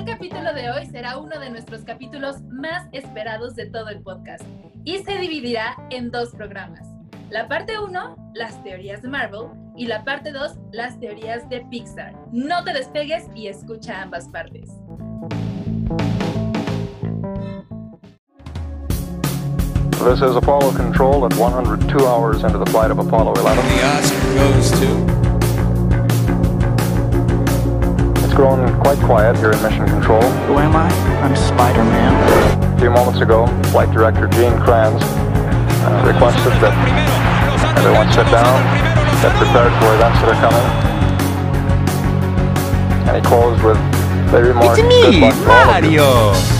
El capítulo de hoy será uno de nuestros capítulos más esperados de todo el podcast y se dividirá en dos programas. La parte 1, las teorías de Marvel, y la parte 2, las teorías de Pixar. No te despegues y escucha ambas partes. This is Apollo Control at 102 hours into the flight of Apollo 11. The Oscar goes to. Grown quite quiet here in Mission Control. Who am I? I'm Spider-Man. A few moments ago, Flight Director Gene Kranz uh, requested that everyone sit down, get prepared for events that are coming. And he closed with the remark, It's "Good me, luck to all of you." Mario.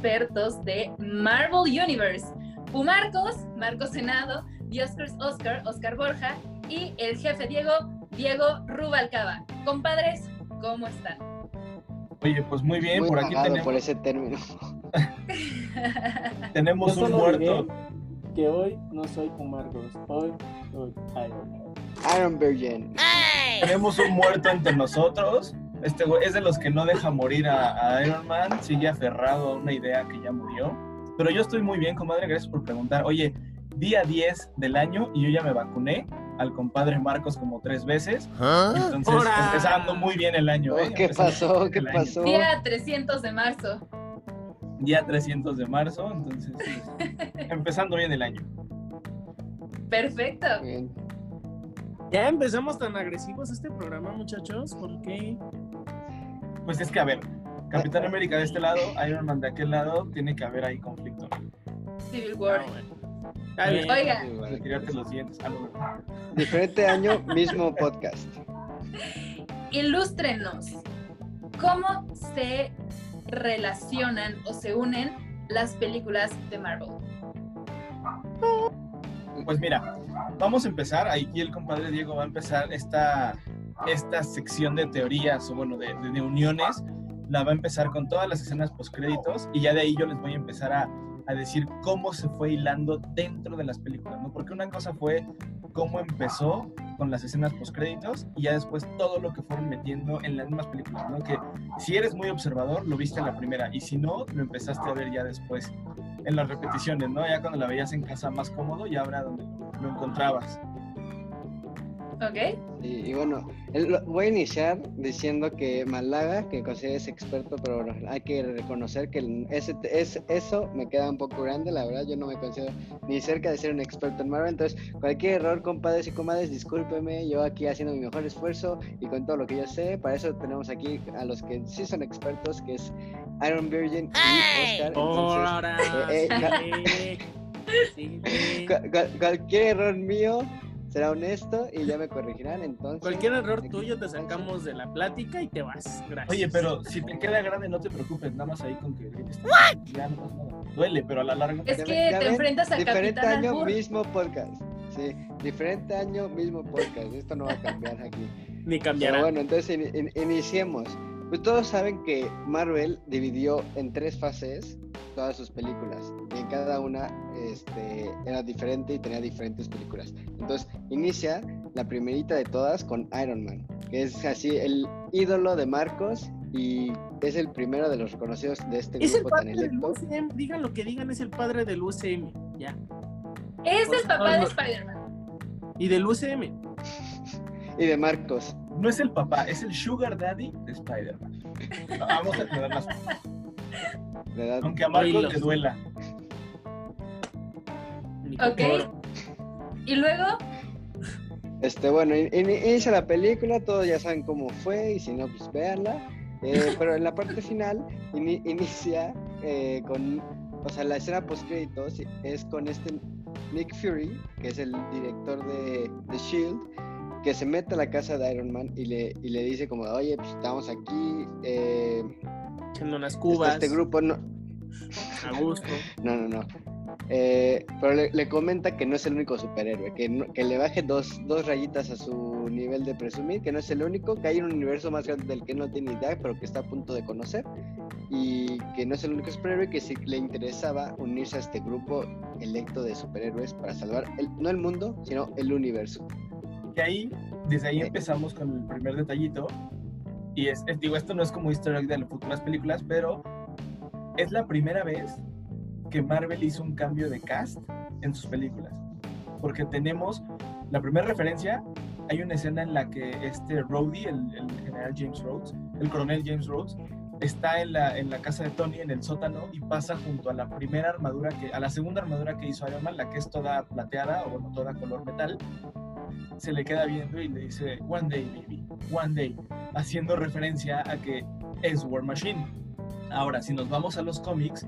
Expertos de Marvel Universe. Marcos, Marcos Senado, y Oscars Oscar, Oscar Borja y el jefe Diego, Diego Rubalcaba. Compadres, ¿cómo están? Oye, pues muy bien, Muy por aquí tenemos, por ese término. tenemos Yo un muerto. que hoy no soy Marcos, hoy soy Iron Man. Iron Virgin. Tenemos un muerto entre nosotros. Este güey es de los que no deja morir a, a Iron Man, sigue aferrado a una idea que ya murió. Pero yo estoy muy bien, comadre, gracias por preguntar. Oye, día 10 del año y yo ya me vacuné al compadre Marcos como tres veces. Entonces, ¡Hora! empezando muy bien el año. ¿eh? ¿Qué pasó? ¿Qué año. pasó? Día 300 de marzo. Día 300 de marzo, entonces, pues, empezando bien el año. Perfecto. Bien. Ya empezamos tan agresivos este programa, muchachos, ¿por qué? Pues es que, a ver, Capitán América de este lado, Iron Man de aquel lado, tiene que haber ahí conflicto. Civil War. Ah, bueno. Oiga, Para tirarte los dientes. Ah, Diferente año, mismo podcast. ilústrenos. ¿Cómo se relacionan o se unen las películas de Marvel? Pues mira, vamos a empezar. Aquí el compadre Diego va a empezar esta, esta sección de teorías o bueno, de, de- uniones. La va a empezar con todas las escenas postcréditos y ya de ahí yo les voy a empezar a, a decir cómo se fue hilando dentro de las películas, ¿no? Porque una cosa fue cómo empezó con las escenas postcréditos y ya después todo lo que fueron metiendo en las mismas películas, ¿no? Que si eres muy observador, lo viste en la primera y si no, lo empezaste a ver ya después en las repeticiones, ¿no? Ya cuando la veías en casa más cómodo, ya habrá donde lo encontrabas. ¿Ok? Y, y bueno, el- voy a iniciar diciendo que Malaga, que consideres experto, pero hay que reconocer que el- ese, es, eso me queda un poco grande, la verdad, yo no me considero ni cerca de ser un experto en Marvel, entonces cualquier error, compadres y comadres, discúlpeme, yo aquí haciendo mi mejor esfuerzo y con todo lo que yo sé, para eso tenemos aquí a los que sí son expertos, que es Iron Virgin y Oscar. Ahora, eh, sí, sí, sí. Cu- cu- cualquier error mío será honesto y ya me corregirán. Entonces, Cualquier error tuyo te sacamos de la plática y te vas. Gracias. Oye, pero si te queda grande, no te preocupes, nada más ahí con que. Ya no pasa nada. Duele, pero a la larga. Es que te ven, enfrentas a Diferente Capitán año, Albur. mismo podcast. Sí, diferente año, mismo podcast. Esto no va a cambiar aquí. Ni Pero cambiará. bueno, entonces in- in- iniciemos. Pues todos saben que Marvel dividió en tres fases todas sus películas. Y en cada una este, era diferente y tenía diferentes películas. Entonces inicia la primerita de todas con Iron Man, que es así el ídolo de Marcos y es el primero de los reconocidos de este Es el grupo tan padre del electo. UCM. Digan lo que digan, es el padre del UCM. Ya. Es Pues, el papá de no. Spider-Man. Y del UCM. Y de Marcos. No es el papá, es el Sugar Daddy de Spider-Man. Vamos a aclarar las cosas. Aunque a Marcos le duela. Ok. Y luego, Este, bueno, in- in- inicia la película, todos ya saben cómo fue, y si no, pues véanla. Eh, pero en la parte final ini- inicia eh, con, o sea, la escena post créditos es con este Nick Fury, que es el director de, de Shield, que se mete a la casa de Iron Man y le, y le dice como, oye, pues estamos aquí, eh, Echando unas está cubas. este grupo, no, A gusto. no, no, no. Eh, pero le, le comenta que no es el único superhéroe, que, no- que le baje dos, dos rayitas a su nivel de presumir, que no es el único, que hay un universo más grande del que no tiene idea, pero que está a punto de conocer, y que no es el único superhéroe, que sí le interesaba unirse a este grupo electo de superhéroes para salvar, el, no el mundo, sino el universo. Que ahí, desde ahí empezamos con el primer detallito. Y es, es- digo, esto no es como easter egg de futuras películas, pero es la primera vez que Marvel hizo un cambio de cast en sus películas. Porque tenemos la primera referencia, hay una escena en la que este Rhodey, el, el general James Rhodes, el coronel James Rhodes, está en la, en la casa de Tony en el sótano y pasa junto a la primera armadura que, a la segunda armadura que hizo Iron Man, la que es toda plateada o bueno, toda color metal, se le queda viendo y le dice One day, baby, one day, haciendo referencia a que es War Machine. Ahora, si nos vamos a los cómics,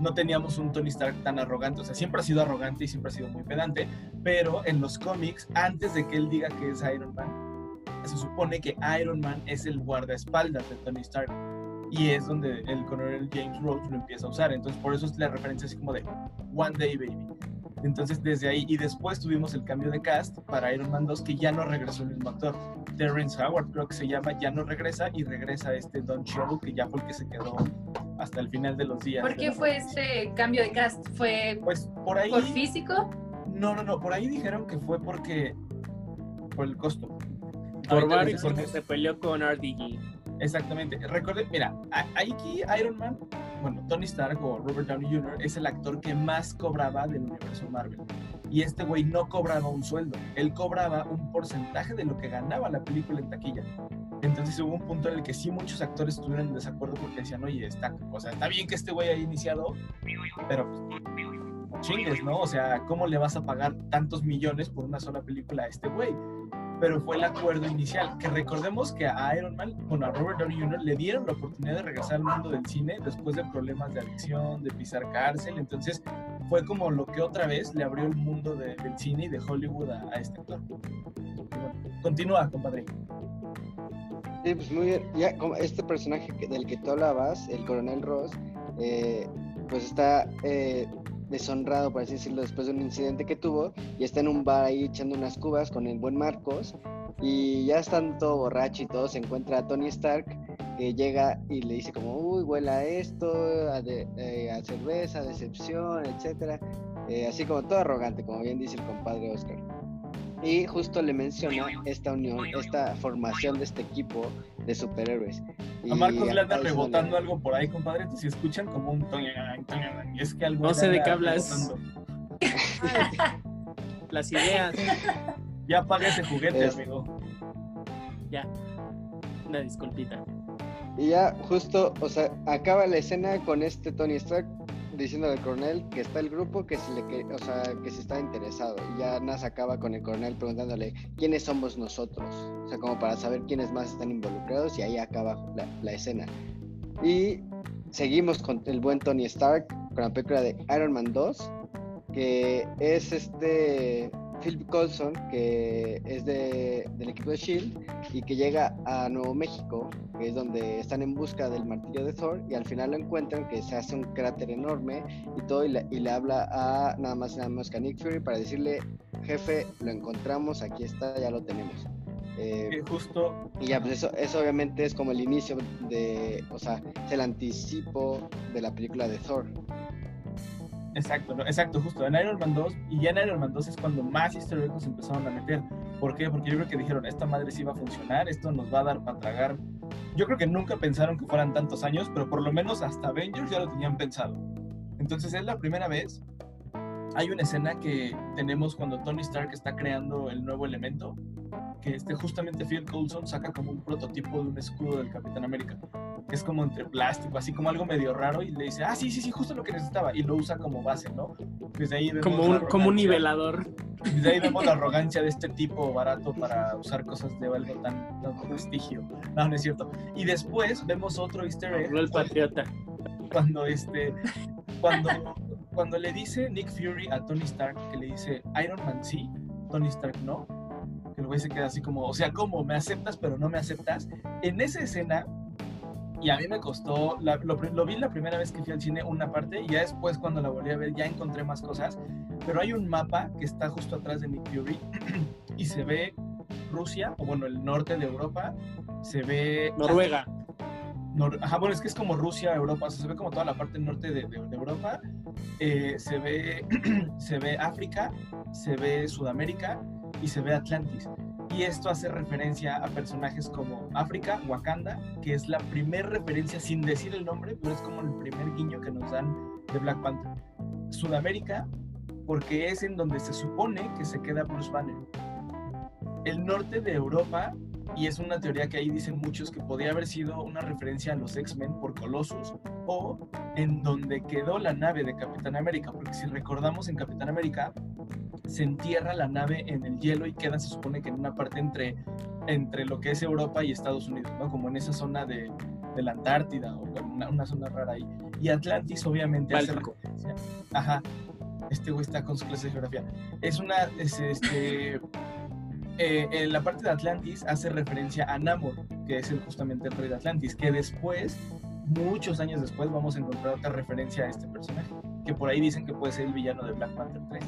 no teníamos un Tony Stark tan arrogante, o sea, siempre ha sido arrogante y siempre ha sido muy pedante, pero en los cómics, antes de que él diga que es Iron Man, se supone que Iron Man es el guardaespaldas de Tony Stark. Y es donde el coronel James Rhodes lo empieza a usar. Entonces, por eso es la referencia así como de One Day Baby. Entonces, desde ahí, y después tuvimos el cambio de cast para Iron Man 2, que ya no regresó el mismo actor. Terrence Howard, creo que se llama, ya no regresa y regresa este Don Cheadle, que ya fue el que se quedó hasta el final de los días. ¿Por qué fue este cambio de cast? ¿Fue Pues por ahí. por físico? No, no, no, por ahí dijeron que fue porque. por el costo. Por digo porque se peleó con RDG. Exactamente. Recuerde, mira, aquí Iron Man, bueno, Tony Stark o Robert Downey Jr. es el actor que más cobraba del universo Marvel. Y este güey no cobraba un sueldo, él cobraba un porcentaje de lo que ganaba la película en taquilla. Entonces hubo un punto en el que sí muchos actores estuvieron en desacuerdo porque decían, oye, está, o sea, está bien que este güey haya iniciado, pero pues, chingues, ¿no? O sea, ¿cómo le vas a pagar tantos millones por una sola película a este güey? Pero fue el acuerdo inicial. Que recordemos que a Iron Man, bueno, a Robert Downey Jr. le dieron la oportunidad de regresar al mundo del cine después de problemas de adicción, de pisar cárcel. Entonces fue como lo que otra vez le abrió el mundo de- del cine y de Hollywood a, este actor. Bueno, continúa, compadre. Sí, pues muy bien. Ya, este personaje del que tú hablabas, el coronel Ross, eh, pues está eh, deshonrado, por así decirlo, después de un incidente que tuvo y está en un bar ahí echando unas cubas con el buen Marcos y ya estando todo borracho y todo, se encuentra a Tony Stark que llega y le dice como, uy, huele a esto, a, de- eh, a cerveza, a decepción, etcétera. Eh, así como todo arrogante, como bien dice el compadre Oscar. Y justo le menciona esta unión, esta formación de este equipo de superhéroes. A Marcos le anda rebotando donde- algo por ahí, compadre. Si escuchan como un y es que algo No sé de qué hablas. Las ideas. Ya apaga ese juguete, Es- amigo. Ya. Una disculpita. Y ya justo, o sea, acaba la escena con este Tony Stark diciendo al coronel que está el grupo que se le que, o sea, que se está interesado. Y ya Nas acaba con el coronel preguntándole quiénes somos nosotros. O sea, como para saber quiénes más están involucrados y ahí acaba la escena. Y seguimos con el buen Tony Stark con la película de Iron Man 2, que es este Phil Coulson, que es de, del equipo de Shield y que llega a Nuevo México, que es donde están en busca del martillo de Thor, y al final lo encuentran que se hace un cráter enorme y todo, y le, y le habla a nada más y nada menos que a Nick Fury para decirle, jefe, lo encontramos, aquí está, ya lo tenemos. Eh, Que justo y ya, pues eso, eso obviamente es como el inicio de, o sea, es el anticipo de la película de Thor. Exacto, exacto, justo en Iron Man 2 y ya en Iron Man 2 es cuando más easter eggs empezaron a meter. ¿Por qué? Porque yo creo que dijeron, esta madre sí va a funcionar, esto nos va a dar para tragar. Yo creo que nunca pensaron que fueran tantos años, pero por lo menos hasta Avengers ya lo tenían pensado. Entonces es la primera vez. Hay una escena que tenemos cuando Tony Stark está creando el nuevo elemento, que este justamente Phil Coulson saca como un prototipo de un escudo del Capitán América. que es como entre plástico, así como algo medio raro, y le dice, ah, sí, sí, sí, justo lo que necesitaba, y lo usa como base, ¿no? Desde ahí vemos Como un, como un nivelador. Desde ahí vemos la arrogancia de este tipo barato para usar cosas de algo tan, tan prestigio. No, no es cierto. Y después vemos otro easter egg el patriota. cuando este cuando cuando le dice Nick Fury a Tony Stark que le dice Iron Man sí, Tony Stark no, que el güey se queda así como, o sea, ¿cómo? ¿Me aceptas pero no me aceptas? En esa escena, y a mí me costó, la- lo, lo vi la primera vez que fui al cine una parte, y ya después cuando la volví a ver ya encontré más cosas, pero hay un mapa que está justo atrás de Nick Fury y se ve Rusia, o bueno, el norte de Europa, se ve... Noruega. Nor- Ajá, bueno, es que es como Rusia, Europa, o sea, se ve como toda la parte norte de, de- de Europa, eh, se, ve, se ve África, se ve Sudamérica y se ve Atlantis. Y esto hace referencia a personajes como África, Wakanda, que es la primer referencia sin decir el nombre, pero es como el primer guiño que nos dan de Black Panther. Sudamérica, porque es en donde se supone que se queda Bruce Banner. El norte de Europa y es una teoría que ahí dicen muchos que podría haber sido una referencia a los X-Men por Colossus o en donde quedó la nave de Capitán América, porque si recordamos en Capitán América se entierra la nave en el hielo y queda se supone que en una parte entre, entre lo que es Europa y Estados Unidos, ¿no? como en esa zona de, de la Antártida o una, una zona rara ahí. Y Atlantis obviamente hace referencia. Ajá, este güey está con su clase de geografía. Es una, es, este, eh, en la parte de Atlantis hace referencia a Namor, que es el, justamente el rey de Atlantis, que después, muchos años después, vamos a encontrar otra referencia a este personaje, que por ahí dicen que puede ser el villano de Black Panther 3.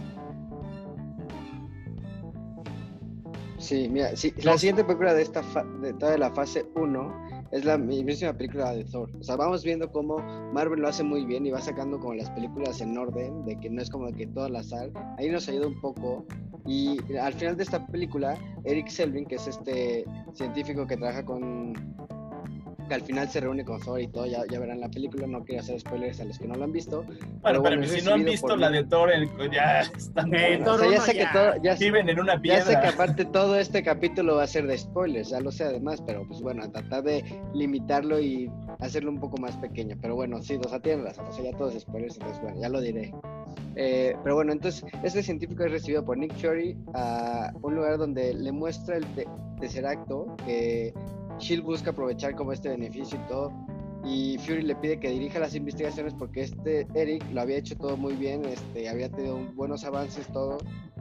Sí, mira, sí, la siguiente película de esta fa- de toda la fase 1 es la misma película de Thor. O sea, vamos viendo cómo Marvel lo hace muy bien y va sacando como las películas en orden, de que no es como que todas las sal. Ahí nos ayuda un poco. Y al final de esta película, Eric Selvin, que es este científico que trabaja con que al final se reúne con Thor y todo, ya, ya verán la película, no quiero hacer spoilers a los que no lo han visto. Bueno, bueno, pero si no han visto por la mí. de Thor, el- ya están Eh, o Thor sea, ya sé que ya. todo, ya, viven en una Ya sé que piedra. aparte todo este capítulo va a ser de spoilers, ya lo sé además, pero pues bueno, a tratar de limitarlo y hacerlo un poco más pequeño. Pero bueno, sí, o sea, tienen razón, o sea, ya todos spoilers, entonces bueno, ya lo diré. Eh, pero bueno, entonces este científico es recibido por Nick Fury a un lugar donde le muestra el te- Tesseracto que Shield busca aprovechar como este beneficio y todo. Y Fury le pide que dirija las investigaciones porque este Eric lo había hecho todo muy bien, este, había tenido buenos avances, todo.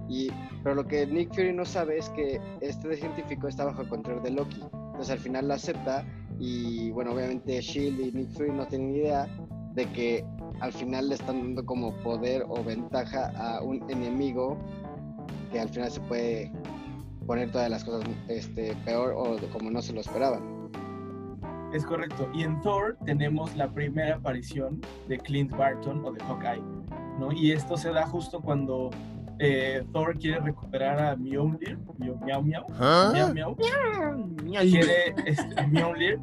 Y, pero lo que Nick Fury no sabe es que este científico está bajo el control de Loki. Entonces al final lo acepta y bueno, obviamente Shield y Nick Fury no tienen idea de que al final le están dando como poder o ventaja a un enemigo que al final se puede poner todas las cosas este, peor o como no se lo esperaban. Es correcto. Y en Thor tenemos la primera aparición de Clint Barton o de Hawkeye, ¿no? Y esto se da justo cuando eh, Thor quiere recuperar a Mjolnir, Miau Miau Miau, Miau Miau, quiere este, Mjolnir,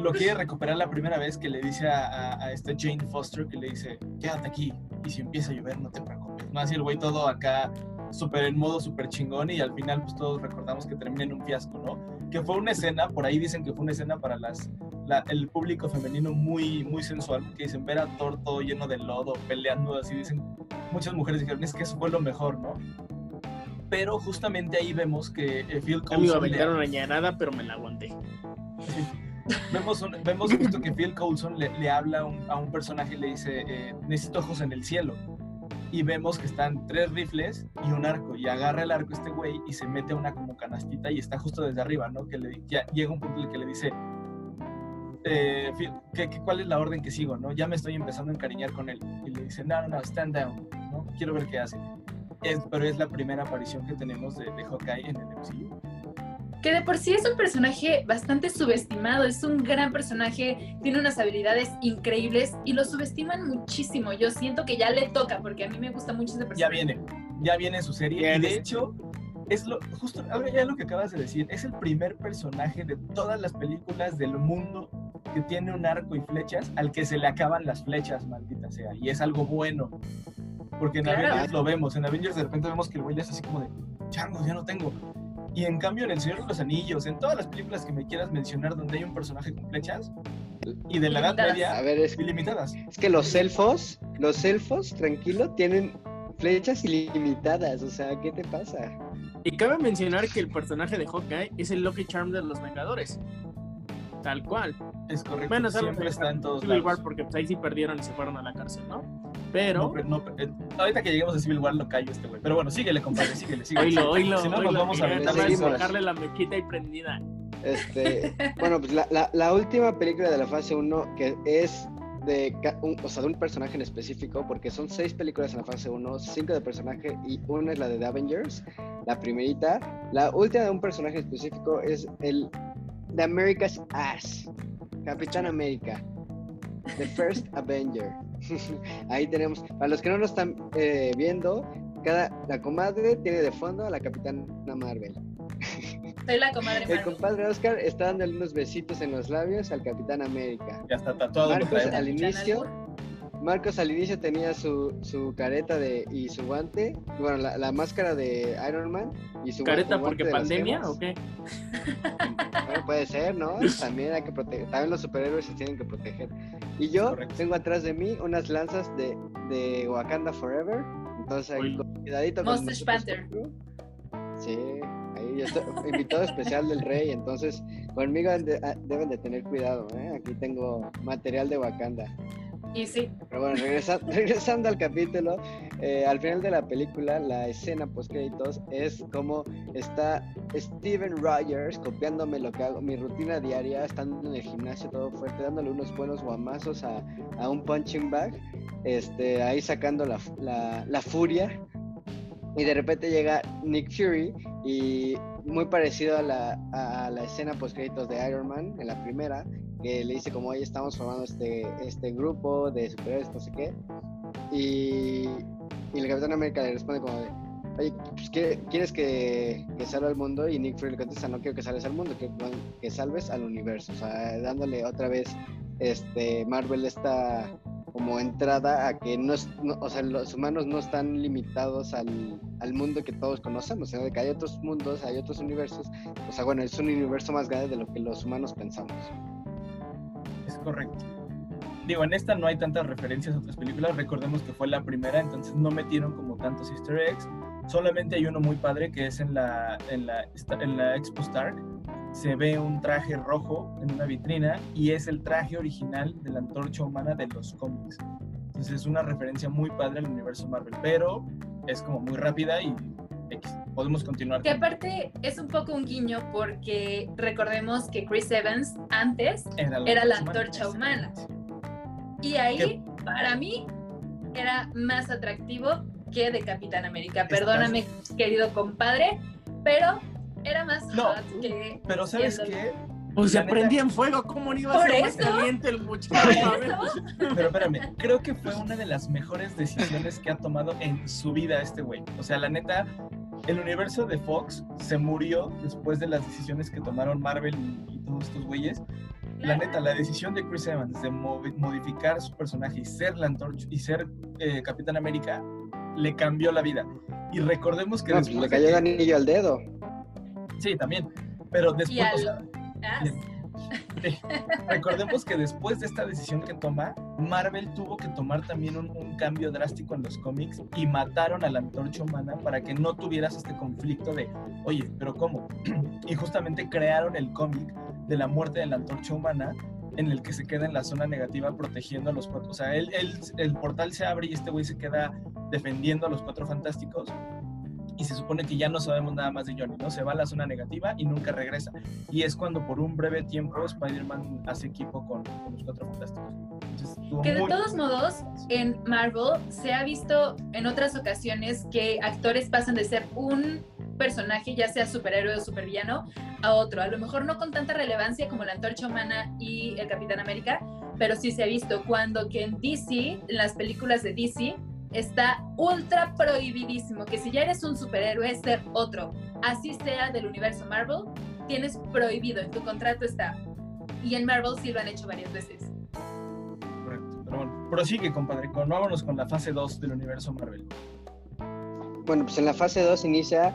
lo quiere recuperar la primera vez que le dice a, a, a esta Jane Foster que le dice, quédate aquí y si empieza a llover no te preocupes. No así el güey todo acá súper en modo súper chingón y al final pues todos recordamos que termina en un fiasco, ¿no? Que fue una escena, por ahí dicen que fue una escena para las la- el público femenino muy muy sensual, que dicen ver a Thor todo lleno de lodo, peleando así, dicen, muchas mujeres dijeron, es que eso fue lo mejor, ¿no? Pero justamente ahí vemos que eh, Phil me Coulson le- aventar una ñanada, pero me la aguanté. vemos, un- vemos justo que Phil Coulson le, le habla a un, a un personaje y le dice, eh, necesito ojos en el cielo. Y vemos que están tres rifles y un arco. Y agarra el arco este güey y se mete a una como canastita y está justo desde arriba, ¿no? Que le, ya llega un punto en el que le dice, eh, ¿qué, qué, cuál es la orden que sigo, no? Ya me estoy empezando a encariñar con él. Y le dice, no, no, no, stand down, ¿no? Quiero ver qué hace. Es, pero es la primera aparición que tenemos de, de Hawkeye en el MCU. Que de por sí es un personaje bastante subestimado, es un gran personaje, tiene unas habilidades increíbles y lo subestiman muchísimo. Yo siento que ya le toca, porque a mí me gusta mucho ese personaje. ya viene, ya viene su serie. Y de hecho, es lo, justo ahora ya lo que acabas de decir, es el primer personaje de todas las películas del mundo que tiene un arco y flechas al que se le acaban las flechas, maldita sea. Y es algo bueno. Porque en Claro. Avengers lo vemos, en Avengers de repente vemos que el güey es así como de, changos, ya no tengo. Y en cambio en El Señor de los Anillos, en todas las películas que me quieras mencionar donde hay un personaje con flechas, y de la Edad. Media A ver, es, ilimitadas. es que los elfos, los elfos, tranquilo, tienen flechas ilimitadas. O sea, ¿qué te pasa? Y cabe mencionar que el personaje de Hawkeye es el Lucky Charm de los Vengadores. Tal cual. Es correcto. Bueno, siempre que está en todos lados. War, porque pues, ahí sí perdieron y se fueron a la cárcel, ¿no? Pero. No, pero no, eh, ahorita que lleguemos a Civil War lo callo este güey. Pero bueno, síguele, compadre, síguele, síguele. Oílo, oílo, Si no, nos oílo, vamos que a aventar la mechita y prendida. Este, bueno, pues la, la- la última película de la fase 1 que es de, un, o sea, de un personaje en específico, porque son seis películas en la fase 1, cinco de personaje y una es la de The Avengers, la primerita. La última de un personaje específico es el de America's Ass, Capitán América, The First Avenger. Ahí tenemos, para los que no lo están eh, viendo, cada, la comadre tiene de fondo a la Capitana Marvel. Soy la comadre El compadre Oscar está dándole unos besitos en los labios al Capitán América. Ya está tatuado. Marcos al inicio. Marcos al inicio tenía su, su careta de, y su guante, bueno, la, la máscara de Iron Man y su ¿Careta guante- porque de pandemia o qué? Bueno, puede ser, ¿no? También hay que proteger, también los superhéroes se tienen que proteger. Y yo Correcto. tengo atrás de mí unas lanzas de, de Wakanda Forever, entonces ahí con- cuidadito con nosotros, Panther. Sí, ahí yo estoy invitado especial del rey, entonces conmigo han de- ah, deben de tener cuidado, ¿eh? Aquí tengo material de Wakanda. Y sí, Pero bueno, regresa- regresando al capítulo, eh, al final de la película, la escena post créditos es como está Steven Rogers copiándome lo que hago, mi rutina diaria, estando en el gimnasio todo fuerte, dándole unos buenos guamazos a, a un punching bag, este, ahí sacando la, la, la furia. Y de repente llega Nick Fury y muy parecido a la, a la escena post créditos de Iron Man en la primera, que le dice como hoy estamos formando este, este grupo de superhéroes, no sé qué. Y, y el Capitán América le responde como de, oye, pues, ¿qué- ¿quieres que, que salve al mundo? Y Nick Fury le contesta, no quiero que salves al mundo, quiero que salves al universo. O sea, dándole otra vez este Marvel esta como entrada a que no es, no- o sea, los humanos no están limitados al, al mundo que todos conocemos, sino de que hay otros mundos, hay otros universos. O sea, bueno, es un universo más grande de lo que los humanos pensamos. Correcto. Digo, en esta no hay tantas referencias a otras películas. Recordemos que fue la primera, entonces no metieron como tantos easter eggs. Solamente hay uno muy padre que es en la, en la, en la Expo Stark. Se ve un traje rojo en una vitrina y es el traje original de la antorcha humana de los cómics. Entonces es una referencia muy padre al universo Marvel, pero es como muy rápida y X. podemos continuar. que aparte es un poco un guiño porque recordemos que Chris Evans antes Era era la antorcha humana. y ahí ¿Qué? para mí era más atractivo que de Capitán América. Perdóname, querido compadre, pero era más No, hot que Pero ¿sabes qué? Pues se prendía en fuego, ¿cómo no iba a ser más caliente el muchacho? Pero espérame, creo que fue una de las mejores decisiones que ha tomado en su vida este güey. O sea, la neta, el universo de Fox se murió después de las decisiones que tomaron Marvel y, y todos estos güeyes. La neta, la decisión de Chris Evans de modificar su personaje y ser la antorcha y ser eh, Capitán América le cambió la vida. Y recordemos que No, pues, después le cayó el anillo al dedo. Sí, también. Pero después, o sea. Recordemos que después de esta decisión que toma, Marvel tuvo que tomar también un, cambio drástico en los cómics y mataron a la antorcha humana para que no tuvieras este conflicto de, oye, pero ¿cómo? y justamente crearon el cómic de la muerte de la antorcha humana en el que se queda en la zona negativa protegiendo a los cuatro. O sea, el portal se abre y este güey se queda defendiendo a los cuatro fantásticos. Y se supone que ya no sabemos nada más de Johnny, ¿no? Se va a la zona negativa y nunca regresa. Y es cuando por un breve tiempo Spider-Man hace equipo con, con los cuatro fantásticos. Entonces, Que de todos modos, en Marvel se ha visto en otras ocasiones que actores pasan de ser un personaje, ya sea superhéroe o supervillano, a otro. A lo mejor no con tanta relevancia como la Antorcha Humana y el Capitán América, pero sí se ha visto cuando que en DC, en las películas de DC, está ultra prohibidísimo que si ya eres un superhéroe, ser otro. Así sea del universo Marvel, tienes prohibido, en tu contrato está. Y en Marvel sí lo han hecho varias veces. Correcto. Pero bueno, prosigue, compadre. Con, vámonos con la fase 2 del universo Marvel. Bueno, pues en la fase 2 inicia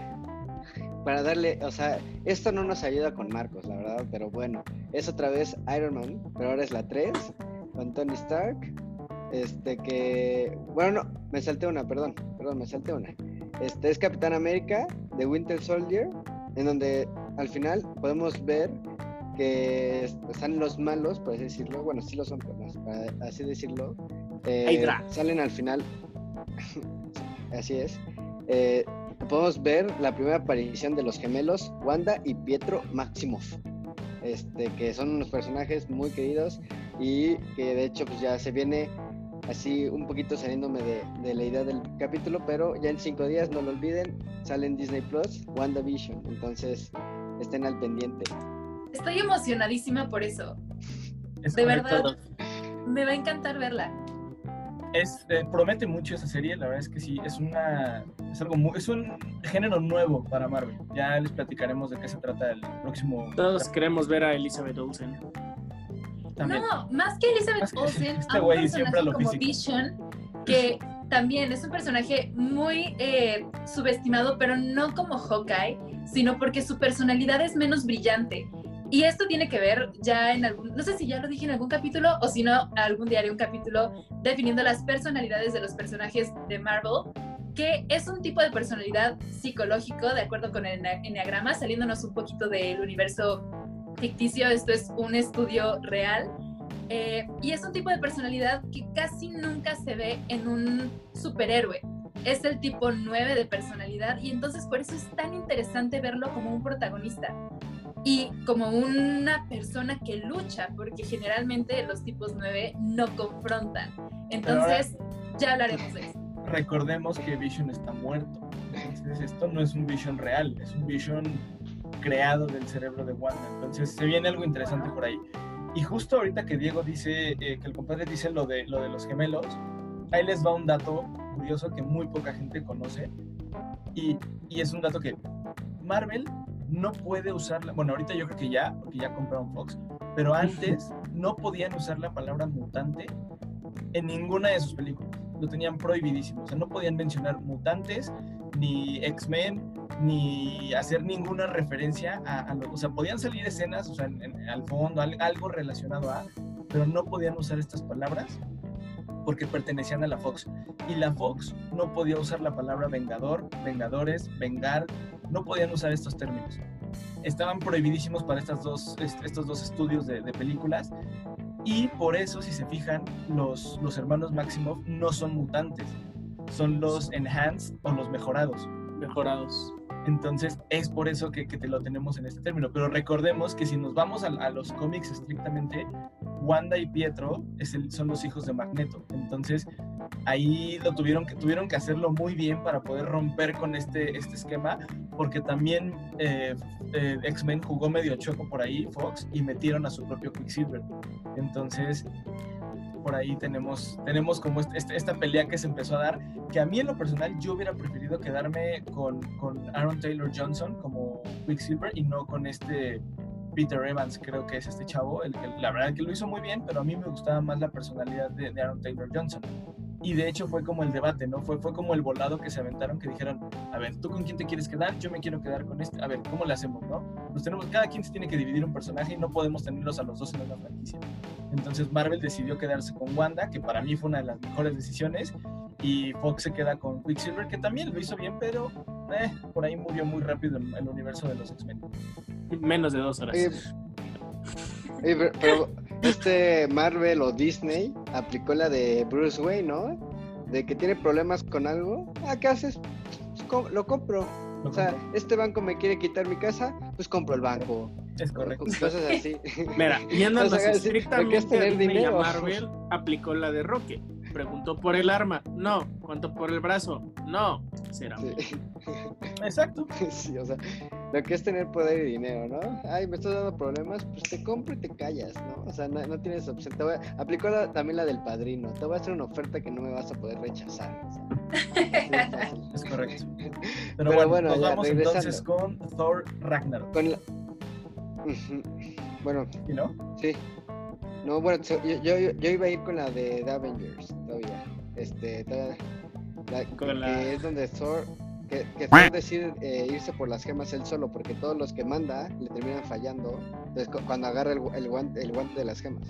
para darle, o sea, esto no nos ayuda con Marcos, la verdad, pero bueno, es otra vez Iron Man, pero ahora es la 3, con Tony Stark, este que, bueno, no, me salté una, perdón, perdón, me salté una. Este es Capitán América de Winter Soldier, en donde al final podemos ver que están los malos, por así decirlo, bueno, sí lo son, pero más, para así decirlo, eh, salen al final, así es, eh, podemos ver la primera aparición de los gemelos Wanda y Pietro Maximoff, este, que son unos personajes muy queridos y que de hecho pues ya se viene así un poquito saliéndome de, de la idea del capítulo, pero ya en cinco días, no lo olviden, sale en Disney Plus WandaVision, entonces estén al pendiente. Estoy emocionadísima por eso. Es De verdad. Me va a encantar verla. Es, eh, promete mucho esa serie, la verdad es que sí, es una es algo muy, es un género nuevo para Marvel. Ya les platicaremos de qué se trata el próximo Todos queremos ver a Elizabeth Olsen. También. No, más que Elizabeth Más que- Olsen, este a un siempre personaje a como físico. Vision, que también es un personaje muy eh, subestimado, pero no como Hawkeye, sino porque su personalidad es menos brillante. Y esto tiene que ver ya en algún, no sé si ya lo dije en algún capítulo o si no, algún día haré un capítulo definiendo las personalidades de los personajes de Marvel, que es un tipo de personalidad psicológico, de acuerdo con el enneagrama, saliéndonos un poquito del universo ficticio, esto es un estudio real. Eh, y es un tipo de personalidad que casi nunca se ve en un superhéroe. Es el tipo 9 de personalidad y entonces por eso es tan interesante verlo como un protagonista y como una persona que lucha, porque generalmente los tipos 9 no confrontan. Entonces, ya hablaremos de eso. Recordemos que Vision está muerto. Entonces esto no es un Vision real, es un Vision creado del cerebro de Wanda. Entonces se viene algo interesante por ahí. Y justo ahorita que Diego dice, eh, que el compadre dice lo de, lo de los gemelos, ahí les va un dato curioso que muy poca gente conoce. Y, y es un dato que Marvel no puede usarla. Bueno, ahorita yo creo que ya, porque ya compraron Fox, pero antes no podían usar la palabra mutante en ninguna de sus películas. Lo tenían prohibidísimo. O sea, no podían mencionar mutantes, ni X-Men, ni hacer ninguna referencia a, lo- O sea, podían salir escenas, o sea, al fondo, al- algo relacionado a, pero no podían usar estas palabras porque pertenecían a la Fox. Y la Fox no podía usar la palabra vengador, vengadores, vengar, no podían usar estos términos. Estaban prohibidísimos para estas dos, est- estos dos estudios de, de películas y por eso, si se fijan, los, los hermanos Maximoff no son mutantes, son los enhanced o los mejorados. Mejorados. Entonces es por eso que, que te lo tenemos en este término. Pero recordemos que si nos vamos a, a los cómics estrictamente, Wanda y Pietro es el- son los hijos de Magneto. Entonces ahí lo tuvieron que, tuvieron que hacerlo muy bien para poder romper con este, este esquema, porque también eh, eh, X-Men jugó medio choco por ahí, Fox, y metieron a su propio Quicksilver. Entonces por ahí tenemos, tenemos como este- este- esta pelea que se empezó a dar, que a mí en lo personal yo hubiera preferido quedarme con, con Aaron Taylor Johnson como Quicksilver y no con este Peter Evans, creo que es este chavo, el que la verdad que lo hizo muy bien, pero a mí me gustaba más la personalidad de, de Aaron Taylor Johnson. Y de hecho fue como el debate, ¿no? Fue, fue como el volado que se aventaron, que dijeron, a ver, ¿tú con quién te quieres quedar? Yo me quiero quedar con este. A ver, ¿cómo le hacemos, no? Nos tenemos, cada quien se tiene que dividir un personaje y no podemos tenerlos a los dos en una franquicia. Entonces Marvel decidió quedarse con Wanda, que para mí fue una de las mejores decisiones, y Fox se queda con Quicksilver, que también lo hizo bien, pero eh, por ahí murió muy rápido el, el universo de los X-Men. Menos de dos horas. Oye, oye, pero, este Marvel o Disney aplicó la de Bruce Wayne, ¿no? De que tiene problemas con algo. Ah, ¿qué haces? Pues, lo compro. O sea, este banco me quiere quitar mi casa, pues compro el banco. es correcto. Cosas así. Mira, yéndonos O sea, estrictamente a dinero. Marvel, aplicó la de Roque. Preguntó por el arma. No. ¿Cuánto por el brazo? No. Será. Sí. Exacto. Sí, o sea, lo que es tener poder y dinero, ¿no? Ay, me estás dando problemas, pues te compro y te callas, ¿no? O sea, no, no tienes opción. Te voy a- aplicó la- también la del padrino. Te voy a hacer una oferta que no me vas a poder rechazar. o sea, así de fácil. Es correcto. Pero, Pero bueno, bueno, nos ya, vamos regresando. entonces con Thor Ragnarok, Con la- Ujú. Bueno, ¿sí, ¿no? sí. No, bueno, so- yo, yo, yo iba a ir con la de The Avengers todavía. Este, todavía- la- Con que es donde Thor que, que decide eh, irse por las gemas él solo, porque todos los que manda le terminan fallando entonces, cu- cuando agarra el, el guante, el guante de las gemas.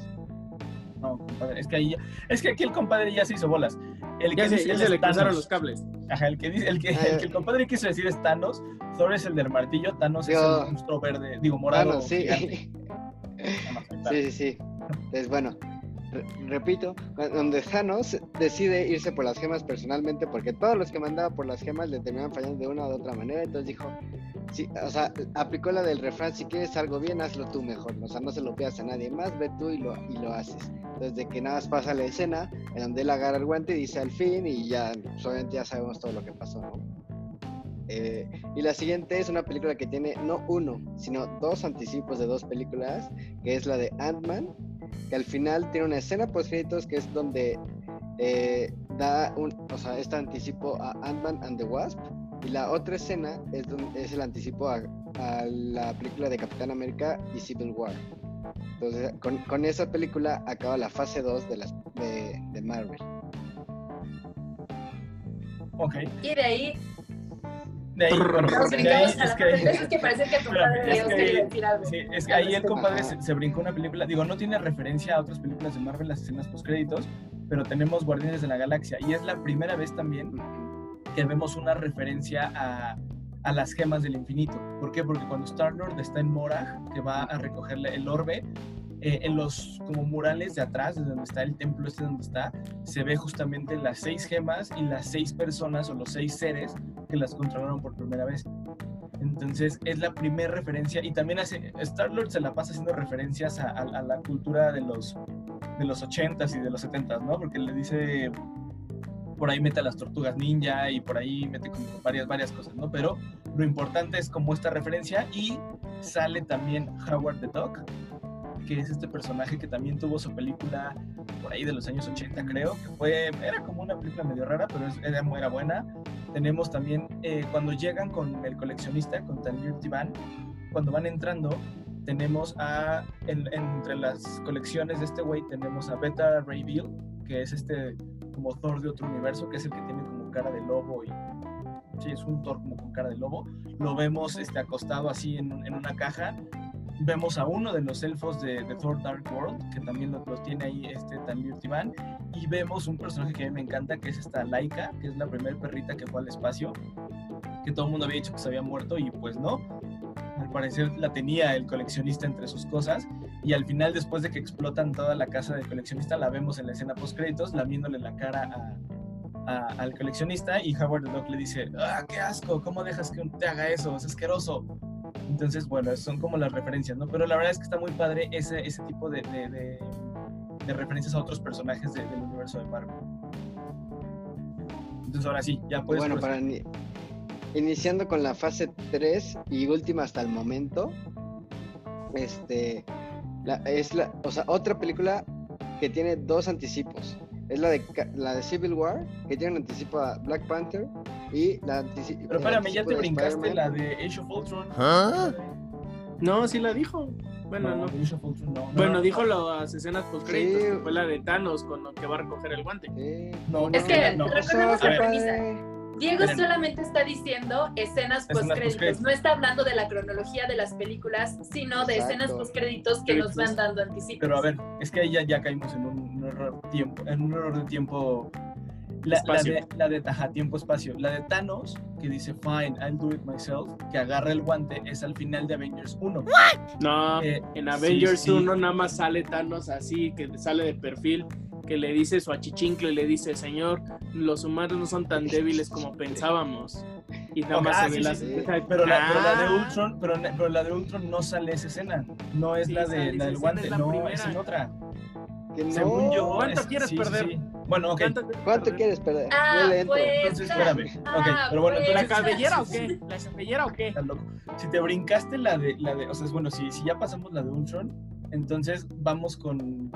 No, compadre, es que ahí ya- es que aquí el compadre ya se hizo bolas. El que Ya se, dice le cruzaron los cables. Ajá, el que dice, el que, Ah, el que el compadre quiso decir es Thanos, Thor es el del martillo, Thanos es el monstruo verde, digo morado. Thanos, sí. Sí, sí, sí. Entonces, bueno, re- repito, cu- donde Thanos decide irse por las gemas personalmente, porque todos los que mandaba por las gemas le terminaban fallando de una u otra manera, entonces dijo, sí, o sea, aplicó la del refrán, si quieres algo bien, hazlo tú mejor, o sea, no se lo pidas a nadie más, ve tú y lo, y lo haces. Entonces, de que nada más pasa la escena, en donde él agarra el guante y dice al fin, y ya, pues, obviamente ya sabemos todo lo que pasó. Eh, y la siguiente es una película que tiene no uno, sino dos anticipos de dos películas, que es la de Ant-Man, al final tiene una escena post créditos que es donde eh, da un, o sea, este anticipo a Ant-Man and the Wasp, y la otra escena es, don- es el anticipo a, a la película de Capitán América y Civil War. Entonces, con, con esa película acaba la fase 2 de, las, de, de Marvel. Ok. Y de ahí De ahí, bueno, nos de ahí es que, Es que parece que el compadre Espérame, de es Dios que- quería decir algo. sí, es que ahí el compadre se, se brincó una película, digo, no tiene referencia a otras películas de Marvel, las escenas post créditos, pero tenemos Guardianes de la Galaxia y es la primera vez también que vemos una referencia a, a las gemas del infinito. ¿Por qué? Porque cuando Star-Lord está en Morag, que va a recogerle el orbe, eh, en los como murales de atrás, de donde está el templo este donde está, se ve justamente las seis gemas y las seis personas o los seis seres que las controlaron por primera vez. Entonces es la primera referencia y también hace, Star-Lord se la pasa haciendo referencias a, la cultura de los, de los 80s y de los 70s, ¿no? Porque le dice, por ahí mete a las tortugas ninja y por ahí mete varias, varias cosas, ¿no? Pero lo importante es como esta referencia y sale también Howard the Duck, que es este personaje que también tuvo su película por ahí de los años 80, creo, que fue, era como una película medio rara, pero era, era buena. Tenemos también, eh, cuando llegan con el coleccionista, con Tanir Tiban, cuando van entrando, tenemos a, en- entre las colecciones de este güey, tenemos a Beta Ray Bill, que es este como Thor de otro universo, que es el que tiene como cara de lobo y... Sí, es un Thor como con cara de lobo. Lo vemos este, acostado así en, en una caja. Vemos a uno de los elfos de, de Thor Dark World, que también lo, lo tiene ahí este Tanlir Tiban. Y vemos un personaje que a mí me encanta, que es esta Laika, que es la primera perrita que fue al espacio, que todo el mundo había dicho que se había muerto y pues no. Al parecer la tenía el coleccionista entre sus cosas y al final después de que explotan toda la casa del coleccionista la vemos en la escena post créditos lamiéndole la cara a, a- al coleccionista y Howard the Duck le dice, ah, qué asco, ¿cómo dejas que te haga eso? Es asqueroso. Entonces, bueno, son como las referencias, ¿no? Pero la verdad es que está muy padre ese, ese tipo de, de- de- de referencias a otros personajes de- del universo de Marvel. Entonces, ahora sí, ya puedes... bueno, para iniciando con la fase 3 y última hasta el momento, este, la- es la, o sea, otra película que tiene dos anticipos. Es la de, la de Civil War, que tiene un anticipo a Black Panther y la Pero espérame, ya te de brincaste la de Age of Ultron. No, sí la dijo. Bueno, no. of Ultron no. No, Bueno, no, dijo las escenas post créditos, Sí. que fue la de Thanos con lo que va a recoger el guante. Sí. No, Es no, que no, no. recordemos la premisa. Diego solamente está diciendo escenas Escenas postcréditos, no está hablando de la cronología de las películas, sino de Exacto. escenas postcréditos que nos van dando anticipos. Pero a ver, es que ahí ya, ya caímos en un, un error tiempo, en un error de tiempo. La, la Espacio. de, la de ajá, tiempo espacio. La de Thanos, que dice fine, I'll do it myself, que agarra el guante, es al final de Avengers 1. No, Eh, en sí, Avengers sí. 1 nada más sale Thanos así, que sale de perfil, que le dice su achichincle, le dice, señor, los humanos no son tan débiles como pensábamos. Y nada más ah, se ve sí, la... sí, sí. Pero la, pero la de Ah. Ultron, pero, pero la de Ultron no sale esa escena. No es Sí, la, de, la del guante, la no, primera. es en otra. No. Según yo. ¿Cuánto es- quieres perder? sí. Bueno, ok. ¿Cuánto quieres ¿Cuánto perder? quieres perder? Ah, Yo le entro. pues. Entonces, espérame. ah, Ok, pero bueno, pues, ¿La entonces- cabellera o qué? ¿La cabellera o qué? Loco. Si te brincaste la de, la de, o sea, es bueno, si, si ya pasamos la de Ultron, entonces vamos con,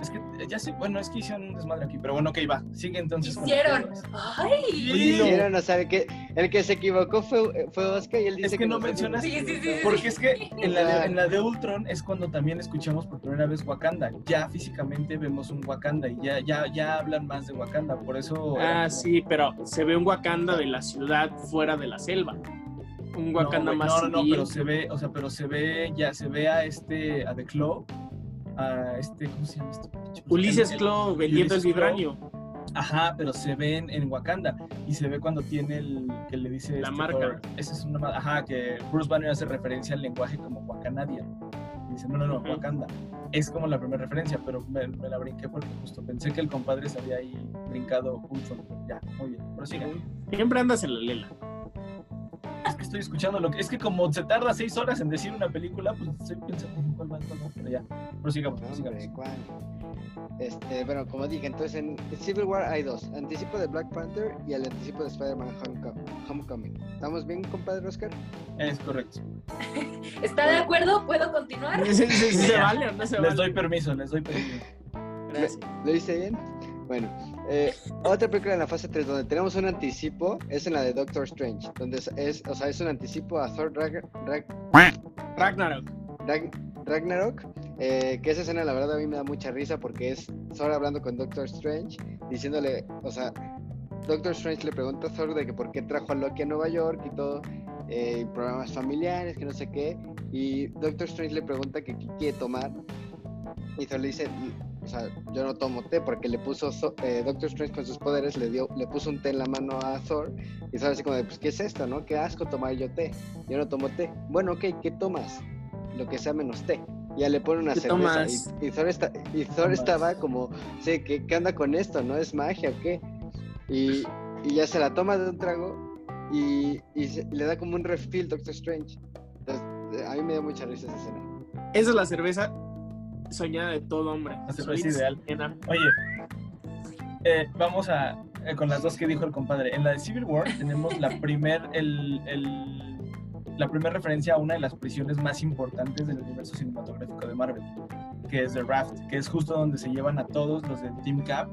Es que eh, ya sé, bueno, es que hicieron un desmadre aquí, pero bueno, ok, va. Sigue entonces. Hicieron. Ay. Sí. Hicieron, no sabe que el que se equivocó fue, fue Oscar y él dice Es que no mencionas- Sí, sí, sí. Porque es que en la, de, en la de Ultron es cuando también escuchamos por primera vez Wakanda. Ya físicamente vemos un Wakanda y ya, ya, ya hablan más de Wakanda. Por eso. Ah, sí, pero se ve un Wakanda de la ciudad fuera de la selva. Un Wakanda no, más no, no, no, pero se ve, o sea, pero se ve, ya se ve a este, a The Claw, a este, ¿cómo se llama este? Ulises Claw vendiendo el vibranio. Ajá, pero se ve en, Wakanda y se ve cuando tiene el que le dice La este marca. Thor, esa es una ajá, que Bruce Banner hace referencia al lenguaje como Wakanadian. Y dice, no, no, no. Wakanda. Es como la primera referencia, pero me, me la brinqué porque justo pensé que el compadre se había ahí brincado Ultron. pero Ya, muy bien, prosiga. Siempre andas en la lela. Es que estoy escuchando lo que. Es que como se tarda seis horas en decir una película, pues estoy pensando en cuál no, pero ya. Prosigamos, prosigamos. Este, bueno, como dije, entonces en Civil War hay dos: anticipo de Black Panther y el anticipo de Spider-Man Homecom- Homecoming. ¿Estamos bien, compadre Oscar? Es correcto. ¿Está de acuerdo? ¿Puedo continuar? ¿Sí, sí, sí se vale no se Les vale? doy permiso, les doy permiso. Gracias. ¿Lo hice bien? Bueno, eh, otra película en la fase 3 donde tenemos un anticipo es en la de Doctor Strange, donde es, es- o sea, es un anticipo a Thor Rag- Rag- Ragnarok. Rag- Ragnarok, eh, que esa escena la verdad a mí me da mucha risa porque es Thor hablando con Doctor Strange, diciéndole, o sea, Doctor Strange le pregunta a Thor de que por qué trajo a Loki a Nueva York y todo, eh, problemas familiares, que no sé qué, y Doctor Strange le pregunta que qué quiere tomar, y Thor le dice, sea, yo no tomo té porque le puso, eh, Doctor Strange con sus poderes le dio, le puso un té en la mano a Thor, y Thor así como de, pues, ¿qué es esto, no? Qué asco tomar yo té, yo no tomo té, bueno, ok, ¿qué tomas? lo que sea menos té. Ya le pone una ¿Qué cerveza. tomas? Y, y Thor, está- y Thor estaba como, sí, ¿qué, ¿qué onda con esto? ¿No es magia o qué? Y, y ya se la toma de un trago y, y se- le da como un refill Doctor Strange. Entonces, a mí me dio mucha risa esa escena. Esa es la cerveza soñada de todo hombre. Ideal. Oye, eh, vamos a eh, con las dos que dijo el compadre. En la de Civil War tenemos la primer, el, el- la primera referencia a una de las prisiones más importantes del universo cinematográfico de Marvel, que es The Raft, que es justo donde se llevan a todos los de Team Cap,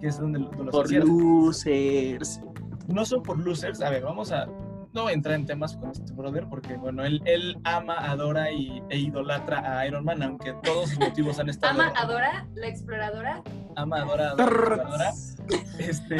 que es donde, donde los Por losers. no son por losers. A ver, vamos a. No voy a entrar en temas con este brother porque, bueno, él, él ama, adora y, e idolatra a Iron Man, aunque todos sus motivos han estado. Ama, adora, la exploradora. Ama, adora, adora, adora. Este.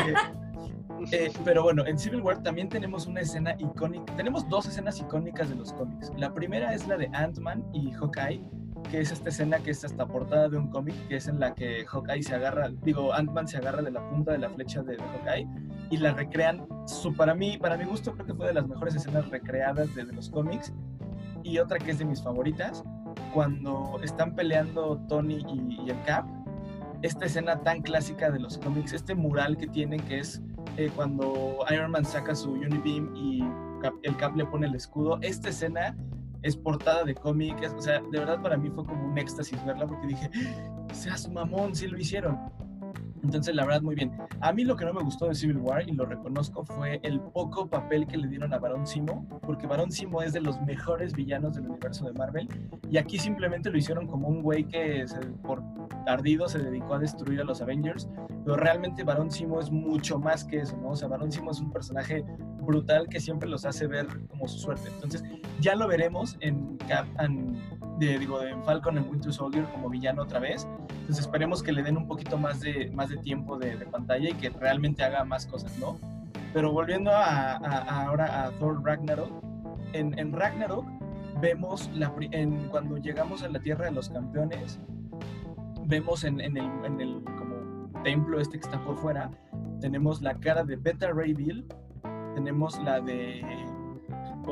eh, pero bueno, en Civil War también tenemos una escena icónica. Tenemos dos escenas icónicas de los cómics. La primera es la de Ant-Man y Hawkeye, que es esta escena que es hasta portada de un cómic, que es en la que Hawkeye se agarra, digo, Ant-Man se agarra de la punta de la flecha de, de Hawkeye y la recrean. Su, para mí, para mi gusto, creo que fue de las mejores escenas recreadas de, los cómics. Y otra que es de mis favoritas, cuando están peleando Tony y, y el Cap, esta escena tan clásica de los cómics, este mural que tienen que es eh, cuando Iron Man saca su Unibeam y el Cap le pone el escudo, esta escena es portada de cómic, o sea, de verdad para mí fue como un éxtasis verla porque dije, seas mamón, sí lo hicieron. Entonces, la verdad, muy bien. A mí lo que no me gustó de Civil War, y lo reconozco, fue el poco papel que le dieron a Barón Simo, porque Barón Simo es de los mejores villanos del universo de Marvel, y aquí simplemente lo hicieron como un güey que se- por ardido se dedicó a destruir a los Avengers, pero realmente Barón Simo es mucho más que eso, ¿no? O sea, Barón Simo es un personaje brutal que siempre los hace ver como su suerte. Entonces, ya lo veremos en Cap and- de, digo, en Falcon and Winter Soldier como villano otra vez. Entonces esperemos que le den un poquito más de, más de tiempo de, pantalla y que realmente haga más cosas, ¿no? Pero volviendo a, ahora a Thor Ragnarok, en, Ragnarok vemos la, en, cuando llegamos a la Tierra de los Campeones, vemos en, en el, en el como templo este que está por fuera, tenemos la cara de Beta Ray Bill, tenemos la de...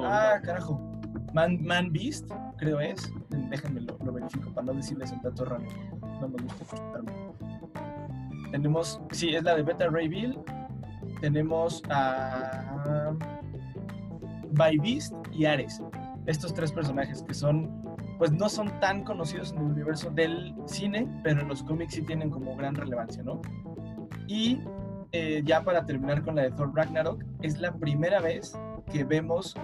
Ah, carajo. Man, Man Beast, creo es. Déjenme lo, lo verifico para no decirles un dato raro. No me gusta equivocarme. Tenemos, sí, es la de Beta Ray Bill. Tenemos a By Beast y Ares. Estos tres personajes que son, pues no son tan conocidos en el universo del cine, pero en los cómics sí tienen como gran relevancia, ¿no? Y eh, ya para terminar con la de Thor Ragnarok, es la primera vez que vemos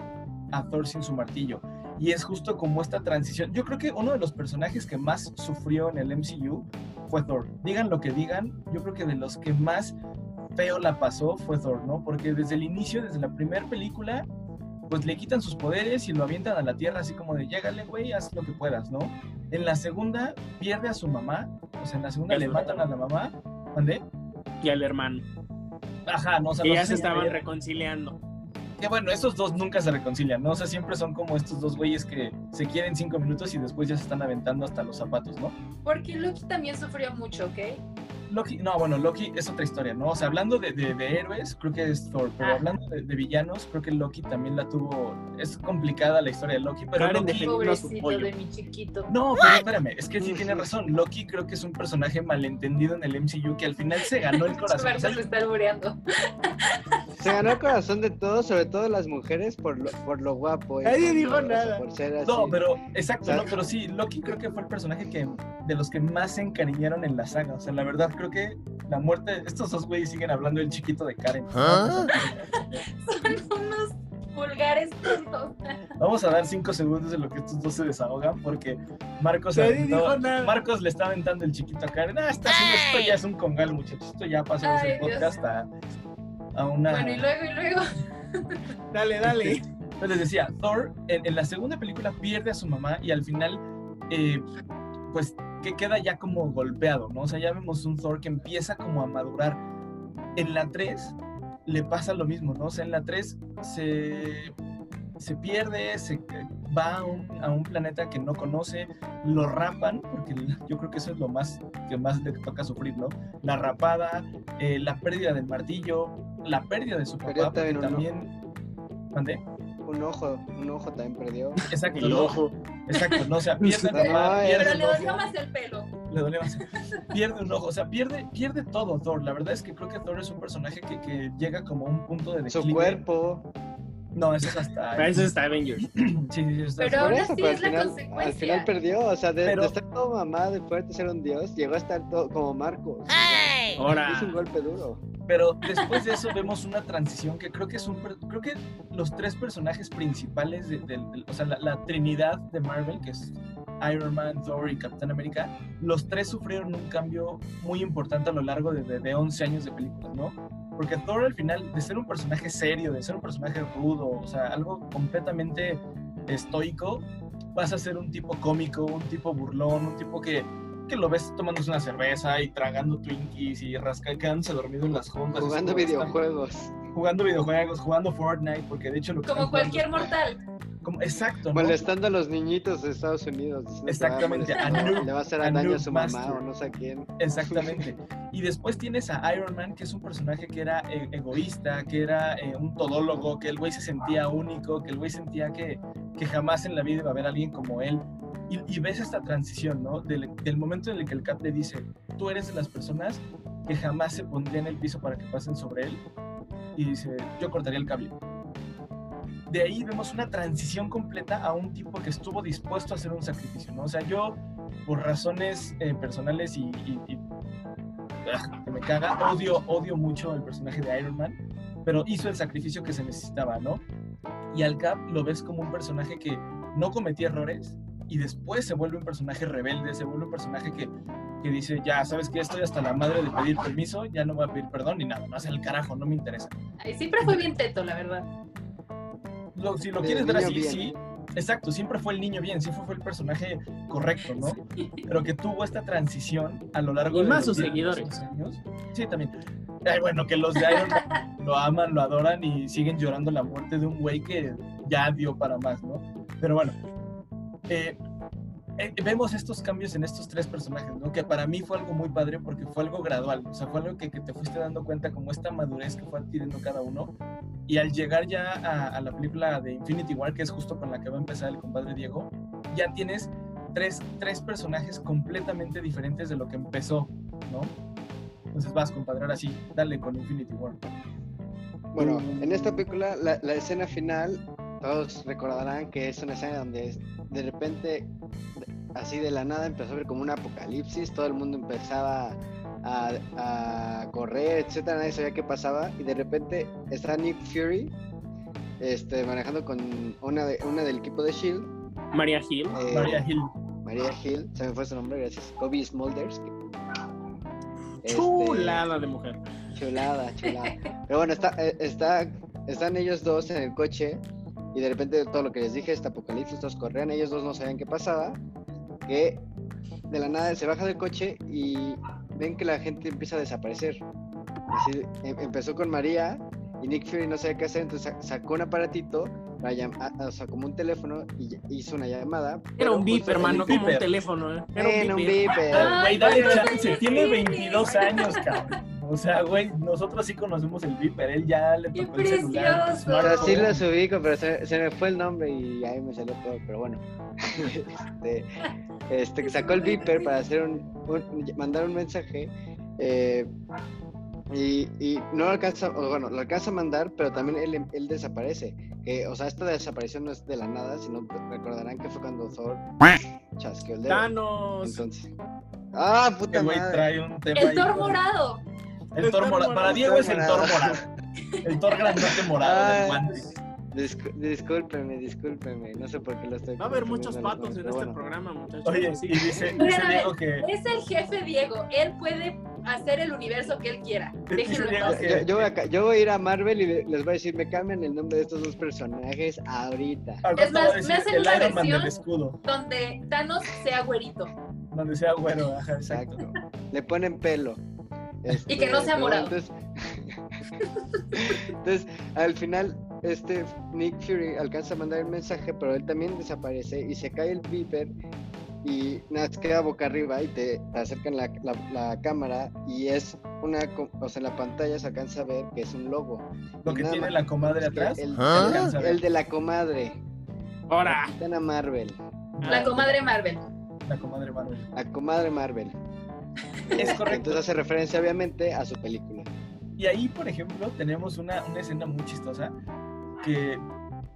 a Thor sin su martillo. Y es justo como esta transición. Yo creo que uno de los personajes que más sufrió en el MCU fue Thor. Digan lo que digan, yo creo que de los que más feo la pasó fue Thor, ¿no? Porque desde el inicio, desde la primera película, pues le quitan sus poderes y lo avientan a la tierra así como de, llégale, güey, haz lo que puedas, ¿no? En la segunda pierde a su mamá, o sea, en la segunda Es le matan a la mamá, ¿mandé? Y al hermano. Ajá, no, o sea, Que no ya se estaban reconciliando. Que bueno, estos dos nunca se reconcilian, ¿no? O sea, siempre son como estos dos güeyes que se quieren cinco minutos y después ya se están aventando hasta los zapatos, ¿no? Porque Loki también sufrió mucho, ¿ok? Loki, no, bueno, Loki es otra historia, ¿no? O sea, hablando de, de- de héroes, creo que es Thor, pero Ah. hablando de, de villanos, creo que Loki también la tuvo. Es complicada la historia de Loki, pero Karen Loki. Pobrecito pollo. de mi chiquito. No, pero espérame, es que sí tiene razón. Loki creo que es un personaje malentendido en el MCU que al final se ganó el corazón. O Roberto sea, se está albureando. Se ganó el corazón de todos, sobre todo las mujeres, por lo, por lo guapo. y Nadie por dijo nada. Por ser así. no, pero exacto, no, pero sí, Loki creo que fue el personaje que de los que más se encariñaron en la saga. O sea, la verdad creo que la muerte, estos dos güeyes siguen hablando del chiquito de Karen. ¿Ah? Son unos vulgares tontos. Vamos a dar cinco segundos de lo que estos dos se desahogan porque Marcos, Nadie aventó- dijo nada. Marcos le está aventando el chiquito a Karen. Ah, está haciendo esto ya es un congal, muchachos. Esto ya pasó ser Dios. podcast a, a una. Bueno, y luego, y luego. Dale, dale. Pues les decía, Thor en, en la segunda película pierde a su mamá y al final, eh, pues que queda ya como golpeado, ¿no? O sea, ya vemos un Thor que empieza como a madurar. En la 3 le pasa lo mismo, ¿no? O sea, en la 3 se, se pierde, se va a un, a un planeta que no conoce, lo rapan, porque yo creo que eso es lo más que más le toca sufrir, ¿no? La rapada, eh, la pérdida del martillo, la pérdida de su Perdió papá, porque también. ¿Mandé? Un ojo, un ojo también perdió. Exacto, El ¿no? ojo. Exacto, no, o sea, pierde papá, pierde Pero le ojo, dolió más el pelo. le dolió más. Pierde un ojo, o sea, pierde, pierde todo Thor. La verdad es que creo que Thor es un personaje que, que llega como a un punto de Su declive. cuerpo. No, eso es hasta... Para eso está Avengers. Sí, sí, sí, está- Pero así pero es la final, al consecuencia. final perdió. O sea, de, Pero- de estar todo mamá de fuerte ser un dios, llegó a estar todo como Marcos. Ahora. Es un golpe duro. Pero después de eso vemos una transición que creo que es un... per- Creo que los tres personajes principales, de, del- del- o sea, la, la trinidad de Marvel, que es Iron Man, Thor y Capitán América, los tres sufrieron un cambio muy importante a lo largo de, de, de 11 años de películas, ¿no? Porque Thor al final, de ser un personaje serio, de ser un personaje rudo, o sea, algo completamente estoico, vas a ser un tipo cómico, un tipo burlón, un tipo que, que lo ves tomándose una cerveza y tragando Twinkies y rascándose dormido en las juntas. Jugando videojuegos. Jugando videojuegos, jugando Fortnite, porque de hecho lo que Como cualquier mortal. Como- exacto, ¿no? Molestando a los niñitos de Estados Unidos. diciendo que va a Exactamente, a Noob- Le va a hacer a daño a su mamá Master. o no sé a quién. Exactamente. Y después tienes a Iron Man, que es un personaje que era eh, egoísta, que era eh, un todólogo, que el güey se sentía único, que el güey sentía que, que jamás en la vida iba a haber alguien como él. Y, y ves esta transición, ¿no? Del, del momento en el que el Cap le dice, tú eres de las personas que jamás se pondría en el piso para que pasen sobre él. Y dice, yo cortaría el cable. De ahí vemos una transición completa a un tipo que estuvo dispuesto a hacer un sacrificio, ¿no? O sea, yo, por razones eh, personales y, y- y ah, que me caga. Odio, odio mucho el personaje de Iron Man, pero hizo el sacrificio que se necesitaba, ¿no? Y al Cap lo ves como un personaje que no cometía errores y después se vuelve un personaje rebelde, se vuelve un personaje que, que dice, ya, ¿sabes qué? Estoy hasta la madre de pedir permiso, ya no voy a pedir perdón ni nada, más el carajo, no me interesa. Ay, siempre fue bien teto, la verdad. Lo- si lo quieres ver así, bien. sí. Exacto, siempre fue el niño bien, siempre fue el personaje correcto, ¿no? Pero que tuvo esta transición a lo largo Y de más los sus seguidores. años. Sí, también. Ay, bueno, que los de Iron Man lo aman, lo adoran y siguen llorando la muerte de un güey que ya dio para más, ¿no? Pero bueno, eh, vemos estos cambios en estos tres personajes, ¿no? Que para mí fue algo muy padre porque fue algo gradual, o sea, fue algo que, que te fuiste dando cuenta como esta madurez que fue adquiriendo cada uno. Y al llegar ya a, a la película de Infinity War, que es justo con la que va a empezar el compadre Diego, ya tienes tres, tres personajes completamente diferentes de lo que empezó, ¿no? Entonces vas, compadre, ahora sí, dale con Infinity War. Bueno, en esta película, la, la escena final, todos recordarán que es una escena donde de repente, así de la nada, empezó a ver como un apocalipsis, todo el mundo empezaba a, a correr, etcétera, nadie sabía qué pasaba, y de repente está Nick Fury este, manejando con una, de, una del equipo de Shield, María Hill. eh, Maria Hill. María Hill, se me fue su nombre, gracias, Kobe Smulders, que Este, Chulada de mujer. Chulada, chulada. Pero bueno, está, eh, está, están ellos dos en el coche y de repente todo lo que les dije, este apocalipsis, todos corrían, ellos dos no sabían qué pasaba, que de la nada se baja del coche y ven que la gente empieza a desaparecer. Así, em- empezó con María y Nick Fury no sabía qué hacer, entonces sa- sacó un aparatito, para llam- a- o sea, como un teléfono y hizo una llamada. Era un beep, hermano, como un teléfono, ¿eh? Era Era un beeper. beeper. Ah, Güey, dale ¿cuántos chance, años tiene tiene? 22 años, cabrón. O sea, güey, nosotros sí conocemos el Viper, él ya le ¡Qué tocó el celular. precioso! O sea, sí los ubico, pero se, se me fue el nombre y ahí me salió todo, pero bueno. este, este, que sacó el beeper para hacer un, un- mandar un mensaje eh, y, y no lo alcanza, bueno, lo alcanza a mandar, pero también él, él desaparece. Que, o sea, esta desaparición no es de la nada, sino recordarán que fue cuando Thor chasqueó el dedo. Thanos. Entonces. ¡Ah, puta El güey madre! trae un tema El Thor morado. El Thor morado. Para. Diego es el Thor morado. El Thor grandote morado del guante. Discu- discúlpeme, discúlpeme. No sé por qué lo estoy Va a haber muchos patos en este bueno. programa, muchachos. Oye, que- dice, dice Diego que. Es el jefe Diego. Él puede hacer el universo que él quiera. Déjenlo en Diego paz. que- Yo, yo voy a, ca- yo voy a ir a Marvel y le- les voy a decir, me cambian el nombre de estos dos personajes ahorita. Es más, me hacen una versión- escudo. Donde Thanos sea güerito. Donde sea güero, ajá, exacto. Exacto. Le ponen pelo. Este, Y que no sea morado. Entonces, entonces, al final, este Nick Fury alcanza a mandar el mensaje, pero él también desaparece y se cae el Viper y nada, queda boca arriba y te, te acercan la, la- la cámara y es una, o sea, en la pantalla se alcanza a ver que es un logo. Lo que tiene la comadre atrás. El, se alcanza a ver. el de la comadre, Ahora. Capitana Marvel, La comadre Marvel. La comadre Marvel. la comadre Marvel. Es correcto. Entonces hace referencia obviamente a su película. Y ahí, por ejemplo, tenemos una, una escena muy chistosa que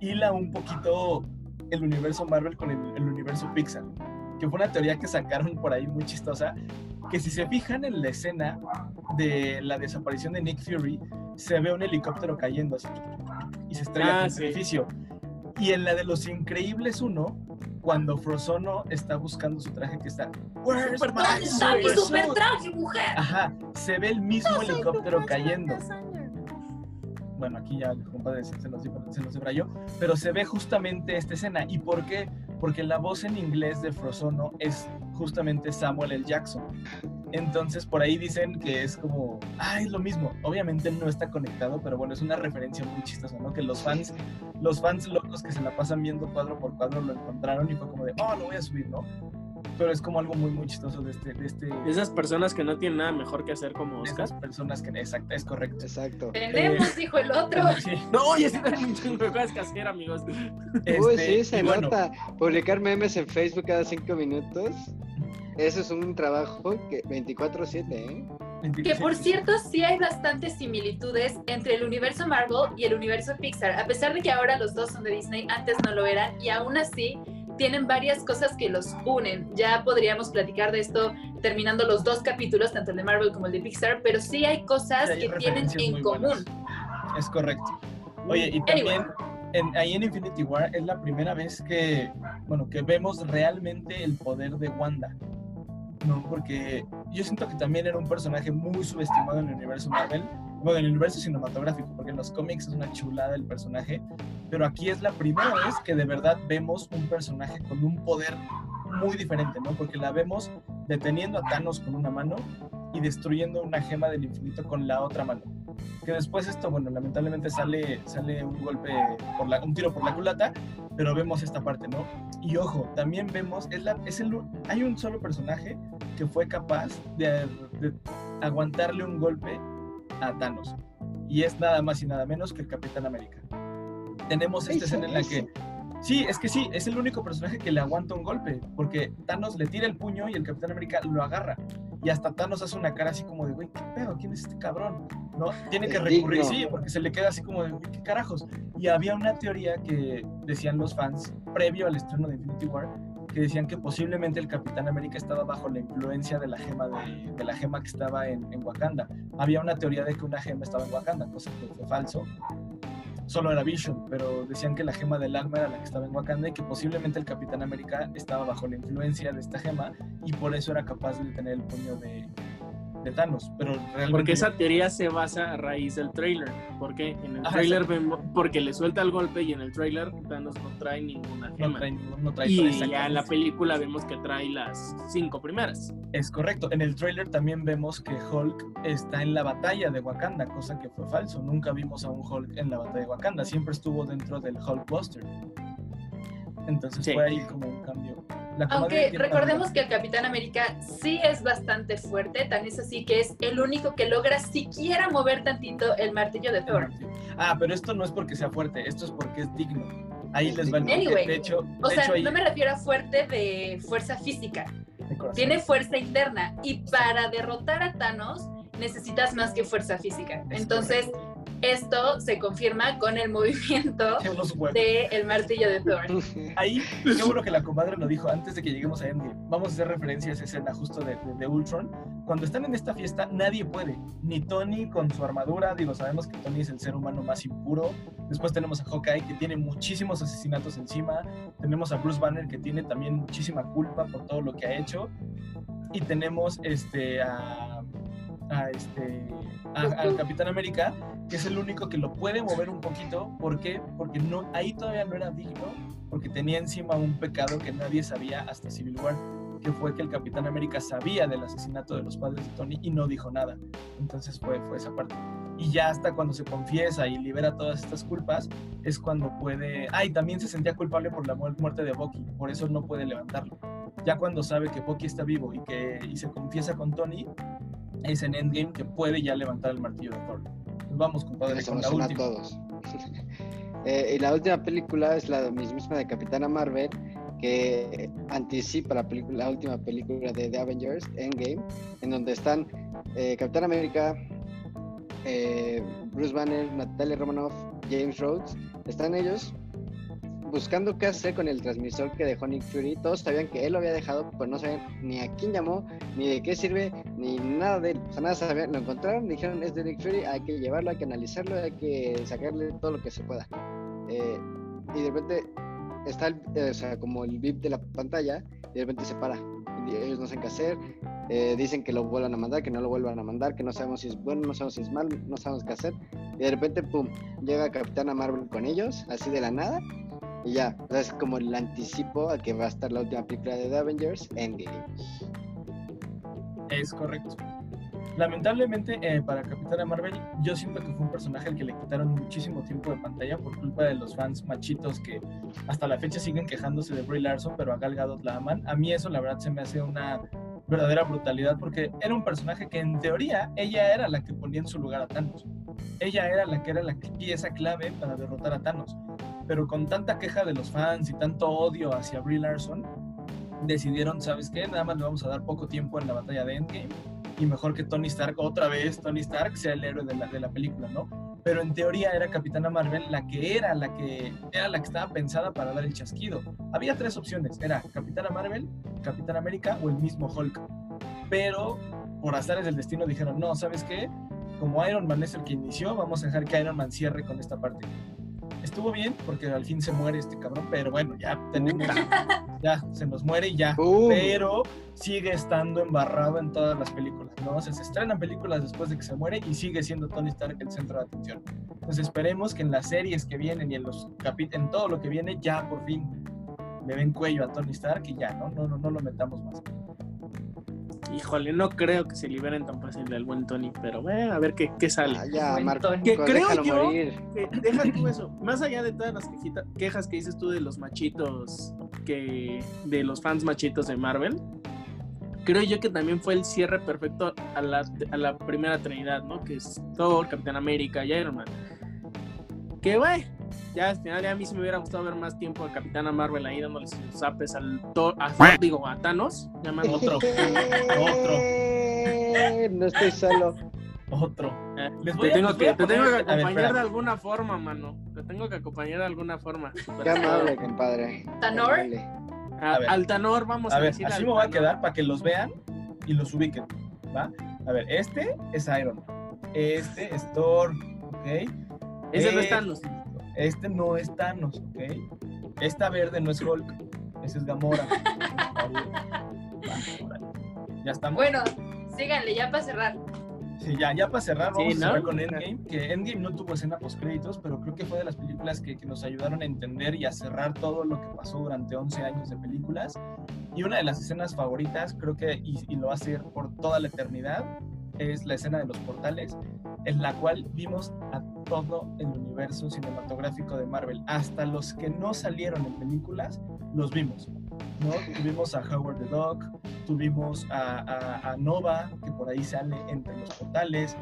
hila un poquito el universo Marvel con el, el universo Pixar. Que fue una teoría que sacaron por ahí muy chistosa. Que si se fijan en la escena de la desaparición de Nick Fury, se ve un helicóptero cayendo así, y se estrella Ah, con el sí. edificio. Y en la de Los Increíbles 1, cuando Frozono está buscando su traje que está. "Where's Super traje, ¡Está mi super super suit?" traje, mujer! Ajá, se ve el mismo helicóptero cayendo. Bueno, aquí ya compadre se, nos, se nos debrayó, pero se ve justamente esta escena. ¿Y por qué? Porque la voz en inglés de Frozono es justamente Samuel L. Jackson. Entonces por ahí dicen que es como, ah, es lo mismo. Obviamente no está conectado, pero bueno, es una referencia muy chistosa, ¿no? Que los fans, los fans locos que se la pasan viendo cuadro por cuadro lo encontraron y fue como de, oh, lo voy a subir, ¿no? Pero es como algo muy, muy chistoso de este, de este, esas personas que no tienen nada mejor que hacer como Oscar. estas personas que, exacto, es correcto. Exacto. Tenemos, dijo el otro. Sí, No, ya tengo un chingo de cosas que hacer, amigos. Uy, este, sí, se y bueno, nota. Publicar memes en Facebook cada cinco minutos. Eso es un trabajo que 24-7, ¿eh? Que por cierto, sí hay bastantes similitudes entre el universo Marvel y el universo Pixar, a pesar de que ahora los dos son de Disney, antes no lo eran, y aún así tienen varias cosas que los unen. Ya podríamos platicar de esto terminando los dos capítulos, tanto el de Marvel como el de Pixar, pero sí hay cosas Sí, hay que tienen en común. buenas. Es correcto. Oye, y también en, ahí en Infinity War es la primera vez que, bueno, que vemos realmente el poder de Wanda. No, porque yo siento que también era un personaje muy subestimado en el universo Marvel, bueno, en el universo cinematográfico, porque en los cómics es una chulada el personaje, pero aquí es la primera vez que de verdad vemos un personaje con un poder muy diferente, ¿no? Porque la vemos deteniendo a Thanos con una mano y destruyendo una gema del infinito con la otra mano. Que después esto, bueno, lamentablemente sale, sale un golpe, por la, un tiro por la culata, pero vemos esta parte, ¿no? Y ojo, también vemos, es la, es el, hay un solo personaje que fue capaz de, de aguantarle un golpe a Thanos. Y es nada más y nada menos que el Capitán América. Tenemos esta escena en la que Sí, es que sí, es el único personaje que le aguanta un golpe, porque Thanos le tira el puño y el Capitán América lo agarra. Y hasta Thanos hace una cara así como de, güey, ¿qué pedo? ¿Quién es este cabrón? No, tiene que recurrir, sí, porque se le queda así como de, güey, ¿qué carajos? Y había una teoría que decían los fans, previo al estreno de Infinity War, que decían que posiblemente el Capitán América estaba bajo la influencia de la gema, de, de la gema que estaba en, en Wakanda. Había una teoría de que una gema estaba en Wakanda, cosa que fue falso solo era Vision, pero decían que la gema del alma era la que estaba en Wakanda y que posiblemente el Capitán América estaba bajo la influencia de esta gema y por eso era capaz de tener el puño de, de Thanos, pero realmente... Porque esa teoría se basa a raíz del trailer. Porque en el Ajá, trailer vemos, porque le suelta el golpe y en el trailer Thanos no trae ninguna no gema. trae, ningún- no trae y ya en la película vemos que trae las cinco primeras. Es correcto. En el tráiler también vemos que Hulk está en la batalla de Wakanda, cosa que fue falso. Nunca vimos a un Hulk en la batalla de Wakanda. Siempre estuvo dentro del Hulkbuster. Entonces Sí. fue ahí como un cambio. Aunque recordemos que el Capitán América sí es bastante fuerte, tan es así que es el único que logra siquiera mover tantito el martillo de Thor. Ah, pero esto no es porque sea fuerte, esto es porque es digno. Ahí les va el. Anyway, De hecho, O de sea, hecho ahí- no me refiero a fuerte de fuerza física, de tiene fuerza interna y para derrotar a Thanos necesitas más que fuerza física. Es Entonces, esto se confirma con el movimiento del martillo de Thor. Ahí, bueno que la comadre lo dijo antes de que lleguemos a Endgame. Vamos a hacer referencia a esa escena justo de, de- de Ultron. Cuando están en esta fiesta, nadie puede. Ni Tony con su armadura. Digo, sabemos que Tony es el ser humano más impuro. Después tenemos a Hawkeye, que tiene muchísimos asesinatos encima. Tenemos a Bruce Banner, que tiene también muchísima culpa por todo lo que ha hecho. Y tenemos este, a, a este, a- al Capitán América, que es el único que lo puede mover un poquito. ¿Por qué? Porque no, ahí todavía no era digno, porque tenía encima un pecado que nadie sabía hasta Civil War, que fue que el Capitán América sabía del asesinato de los padres de Tony y no dijo nada. Entonces fue, fue esa parte. Y ya hasta cuando se confiesa y libera todas estas culpas, es cuando puede... Ah, y también se sentía culpable por la mu- muerte de Bucky, por eso no puede levantarlo. Ya cuando sabe que Bucky está vivo y que y se confiesa con Tony, es en Endgame que puede ya levantar el martillo de Thor. Pues vamos, compadre, con la última. todos. Eh, y la última película es la misma de Capitana Marvel, que anticipa la, película, la última película de The Avengers, Endgame, en donde están eh, Capitán América, eh, Bruce Banner, Natalia Romanoff, James Rhodes. Están ellos buscando qué hacer con el transmisor que dejó Nick Fury. Todos sabían que él lo había dejado, pero no sabían ni a quién llamó, ni de qué sirve, ni nada de él. O sea, nada sabían. Lo encontraron, dijeron es de Nick Fury, hay que llevarlo, hay que analizarlo, hay que sacarle todo lo que se pueda. Eh, y de repente está el, eh, o sea, como el VIP de la pantalla, y de repente se para. Ellos no saben qué hacer. eh, dicen que lo vuelvan a mandar, que no lo vuelvan a mandar, que no sabemos si es bueno, no sabemos si es mal, no sabemos qué hacer. Y de repente, pum, llega Capitana Marvel con ellos, así de la nada. Y ya, es como el anticipo a que va a estar la última película de The Avengers, Endgame. Es correcto. Lamentablemente, eh, para Capitana Marvel, yo siento que fue un personaje al que le quitaron muchísimo tiempo de pantalla por culpa de los fans machitos que hasta la fecha siguen quejándose de Brie Larson, pero a Gal Gadot la aman. A mí eso, la verdad, se me hace una verdadera brutalidad porque era un personaje que, en teoría, ella era la que ponía en su lugar a Thanos. Ella era la que era la pieza clave para derrotar a Thanos. Pero con tanta queja de los fans y tanto odio hacia Brie Larson, decidieron, ¿sabes qué? Nada más le vamos a dar poco tiempo en la batalla de Endgame y mejor que Tony Stark, otra vez Tony Stark, sea el héroe de la, de la película, ¿no? Pero en teoría era Capitana Marvel la que era la que era la que estaba pensada para dar el chasquido. Había tres opciones, era Capitana Marvel, Capitán América o el mismo Hulk. Pero por azares del destino dijeron, no, ¿sabes qué? Como Iron Man es el que inició, vamos a dejar que Iron Man cierre con esta parte. Estuvo bien porque al fin se muere este cabrón, pero bueno, ya tenemos, ya se nos muere y ya ¡Pum! pero sigue estando embarrado en todas las películas, ¿no? O sea, se estrenan películas después de que se muere y sigue siendo Tony Stark el centro de atención. Entonces esperemos que en las series que vienen y en los en todo lo que viene ya por fin le den cuello a Tony Stark y ya, ¿no? No, no, no lo metamos más. Híjole, no creo que se liberen tan fácil del buen Tony, pero eh, a ver qué, qué sale. Ah, ya, Marco. Que creo yo- morir. Eh, deja tú eso. Más allá de todas las quejita- quejas que dices tú de los machitos, que de los fans machitos de Marvel, creo yo que también fue el cierre perfecto a la, a la primera trinidad, ¿no? Que es Thor, Capitán América y Iron Man. Que, güey, ya al final ya a mí sí me hubiera gustado ver más tiempo a Capitana Marvel ahí dándole sus zapes al Thor, a Thor, digo, a Thanos. llamando Otro. Eh, No estoy solo. Otro. Eh, Les te a- tengo les voy que, a te tengo poner- que a ver, acompañar de alguna forma, mano. Te tengo que acompañar de alguna forma. Qué amable, compadre. ¿Tanor? Qué amable. A- A ver. Altanor, vamos a, A ver, decir así me voy a quedar para que los vean y los ubiquen, ¿va? A ver, este es Iron Man. Este es Thor, ¿ok? Ese no es Este- Thanos. Este no es Thanos, ¿ok? Esta verde no es Hulk, ese es Gamora. Ya estamos. Bueno, síganle ya para cerrar. Sí, ya, ya para cerrar, Sí, vamos ¿no? a cerrar con Endgame, que Endgame no tuvo escena post créditos, pero creo que fue de las películas que, que nos ayudaron a entender y a cerrar todo lo que pasó durante 11 años de películas. Y una de las escenas favoritas, creo que, y, y lo va a ser por toda la eternidad, es la escena de los portales, en la cual vimos a todo el universo cinematográfico de Marvel, hasta los que no salieron en películas, los vimos. ¿no? Tuvimos a Howard the Duck, tuvimos a, a- a Nova, que por ahí sale entre los portales.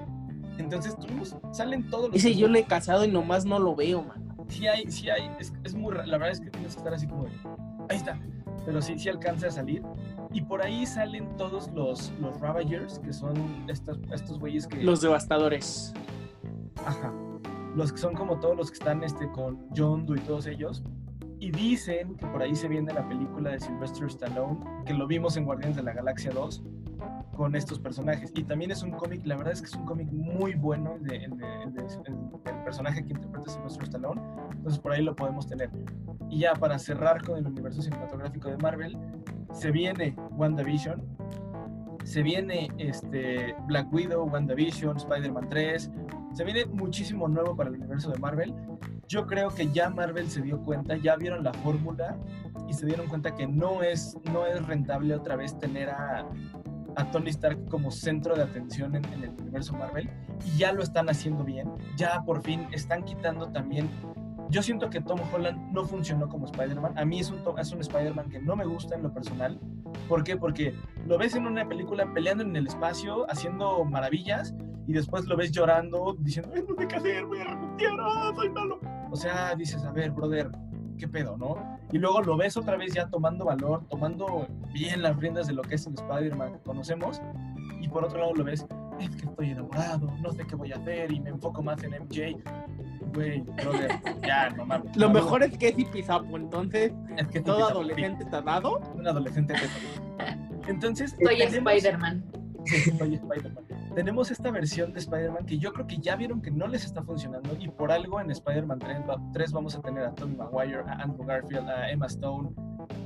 Entonces, tuvimos, salen todos los. Ese yo le he casado y nomás no lo veo, mano. Sí hay, sí hay, es, es muy, la verdad es que tienes que estar así como, de, ahí está, pero sí, sí alcanza a salir. Y por ahí salen todos los, los Ravagers, que son estos, estos güeyes que... Los devastadores. Ajá. Los que son como todos los que están este, con John Doe y todos ellos. Y dicen que por ahí se viene la película de Sylvester Stallone, que lo vimos en Guardianes de la Galaxia 2, con estos personajes. Y también es un cómic, la verdad es que es un cómic muy bueno, el, de, el, de- el de- el- el personaje que interpreta Sylvester Stallone. Entonces por ahí lo podemos tener. Y ya para cerrar con el universo cinematográfico de Marvel, se viene WandaVision, se viene este, Black Widow, WandaVision, Spider-Man 3, se viene muchísimo nuevo para el universo de Marvel. Yo creo que ya Marvel se dio cuenta, ya vieron la fórmula y se dieron cuenta que no es, no es rentable otra vez tener a, a Tony Stark como centro de atención en, en el universo Marvel y ya lo están haciendo bien. Ya por fin están quitando también. Yo siento que Tom Holland no funcionó como Spider-Man. A mí es un, es un Spider-Man que no me gusta en lo personal. ¿Por qué? Porque lo ves en una película peleando en el espacio, haciendo maravillas, y después lo ves llorando, diciendo, "Ay, no sé qué hacer, voy a renunciar, ah, soy malo. O sea, dices, a ver, brother, ¿qué pedo, no? Y luego lo ves otra vez ya tomando valor, tomando bien las riendas de lo que es el Spider-Man que conocemos, y por otro lado lo ves, es que estoy enamorado, no sé qué voy a hacer, y me enfoco más en MJ. Güey, brother, ya, no mames. Lo No, mejor es que es Ipizapo, entonces es que todo adolescente te ha dado. un adolescente. Entonces, Soy tenemos- Spider-Man. Sí, soy Spider-Man. Tenemos esta versión de Spider-Man que yo creo que ya vieron que no les está funcionando y por algo en Spider-Man 3, va- 3 vamos a tener a Tobey Maguire, a Andrew Garfield, a Emma Stone.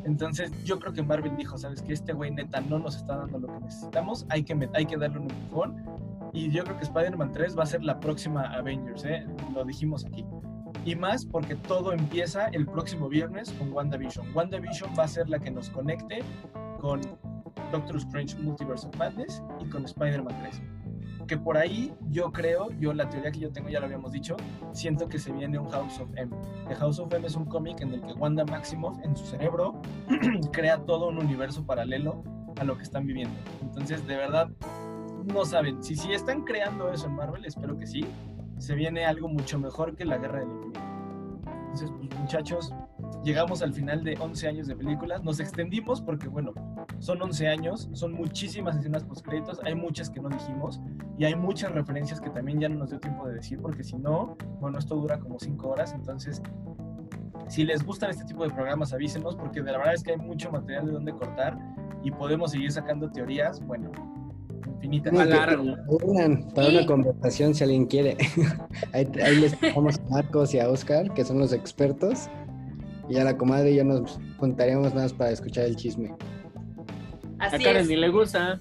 Entonces yo creo que Marvel dijo, sabes que este güey neta no nos está dando lo que necesitamos, hay que, met- hay que darle un empujón. Y yo creo que Spider-Man 3 va a ser la próxima Avengers, ¿eh? lo dijimos aquí. Y más porque todo empieza el próximo viernes con WandaVision. WandaVision va a ser la que nos conecte con Doctor Strange Multiverse of Madness y con Spider-Man 3. Que por ahí yo creo, yo la teoría que yo tengo ya lo habíamos dicho, siento que se viene un House of M. The House of M es un cómic en el que Wanda Maximoff en su cerebro crea todo un universo paralelo a lo que están viviendo. Entonces, de verdad, no saben. Si, si están creando eso en Marvel, espero que sí, se viene algo mucho mejor que la Guerra del Infinito. Entonces, pues, muchachos, llegamos al final de 11 años de películas. Nos extendimos porque, bueno, son 11 años, son muchísimas escenas postcréditos, hay muchas que no dijimos y hay muchas referencias que también ya no nos dio tiempo de decir porque si no, bueno, esto dura como 5 horas, entonces si les gustan este tipo de programas avísenos porque de la verdad es que hay mucho material de donde cortar y podemos seguir sacando teorías, bueno, largo. Para una conversación si alguien quiere. ahí, ahí les dejamos a Marcos y a Oscar, que son los expertos. Y a la comadre y yo nos juntaríamos más para escuchar el chisme. A Así Karen es. ni le gusta.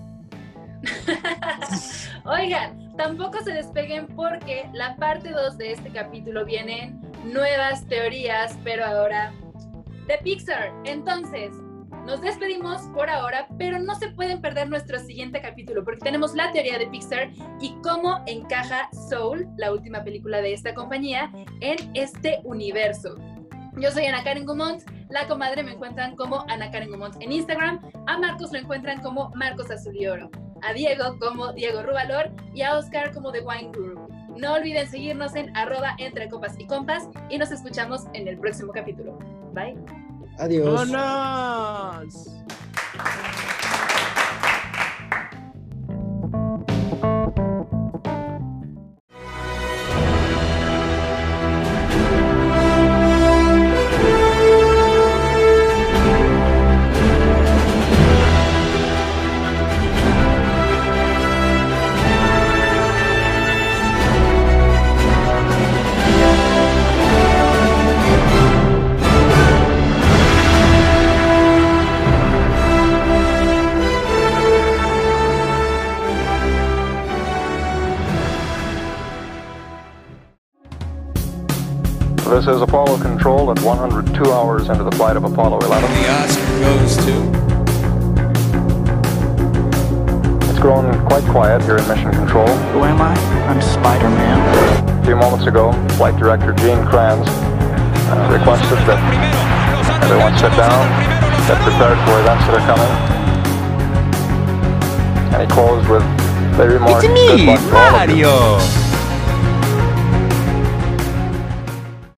Oigan, tampoco se despeguen porque la parte 2 de este capítulo vienen nuevas teorías, pero ahora de Pixar. Entonces, nos despedimos por ahora, pero no se pueden perder nuestro siguiente capítulo porque tenemos la teoría de Pixar y cómo encaja Soul, la última película de esta compañía, en este universo. Yo soy Ana Karen Gumont, la comadre me encuentran como Ana Karen Gumont en Instagram, a Marcos lo encuentran como Marcos Azul y Oro, a Diego como Diego Rubalor y a Oscar como The Wine Guru. No olviden seguirnos en arroba entre copas y compas y nos escuchamos en el próximo capítulo. Bye. Adiós. ¡Vámonos! This is Apollo Control at 102 hours into the flight of Apollo 11. The Oscar goes to. It's grown quite quiet here in Mission Control. Who am I? I'm Spider Man. A few moments ago, Flight Director Gene Kranz uh, requested that everyone sit down, get prepared for events that are coming. And he closed with the remark, It's me, luck all of you." Mario.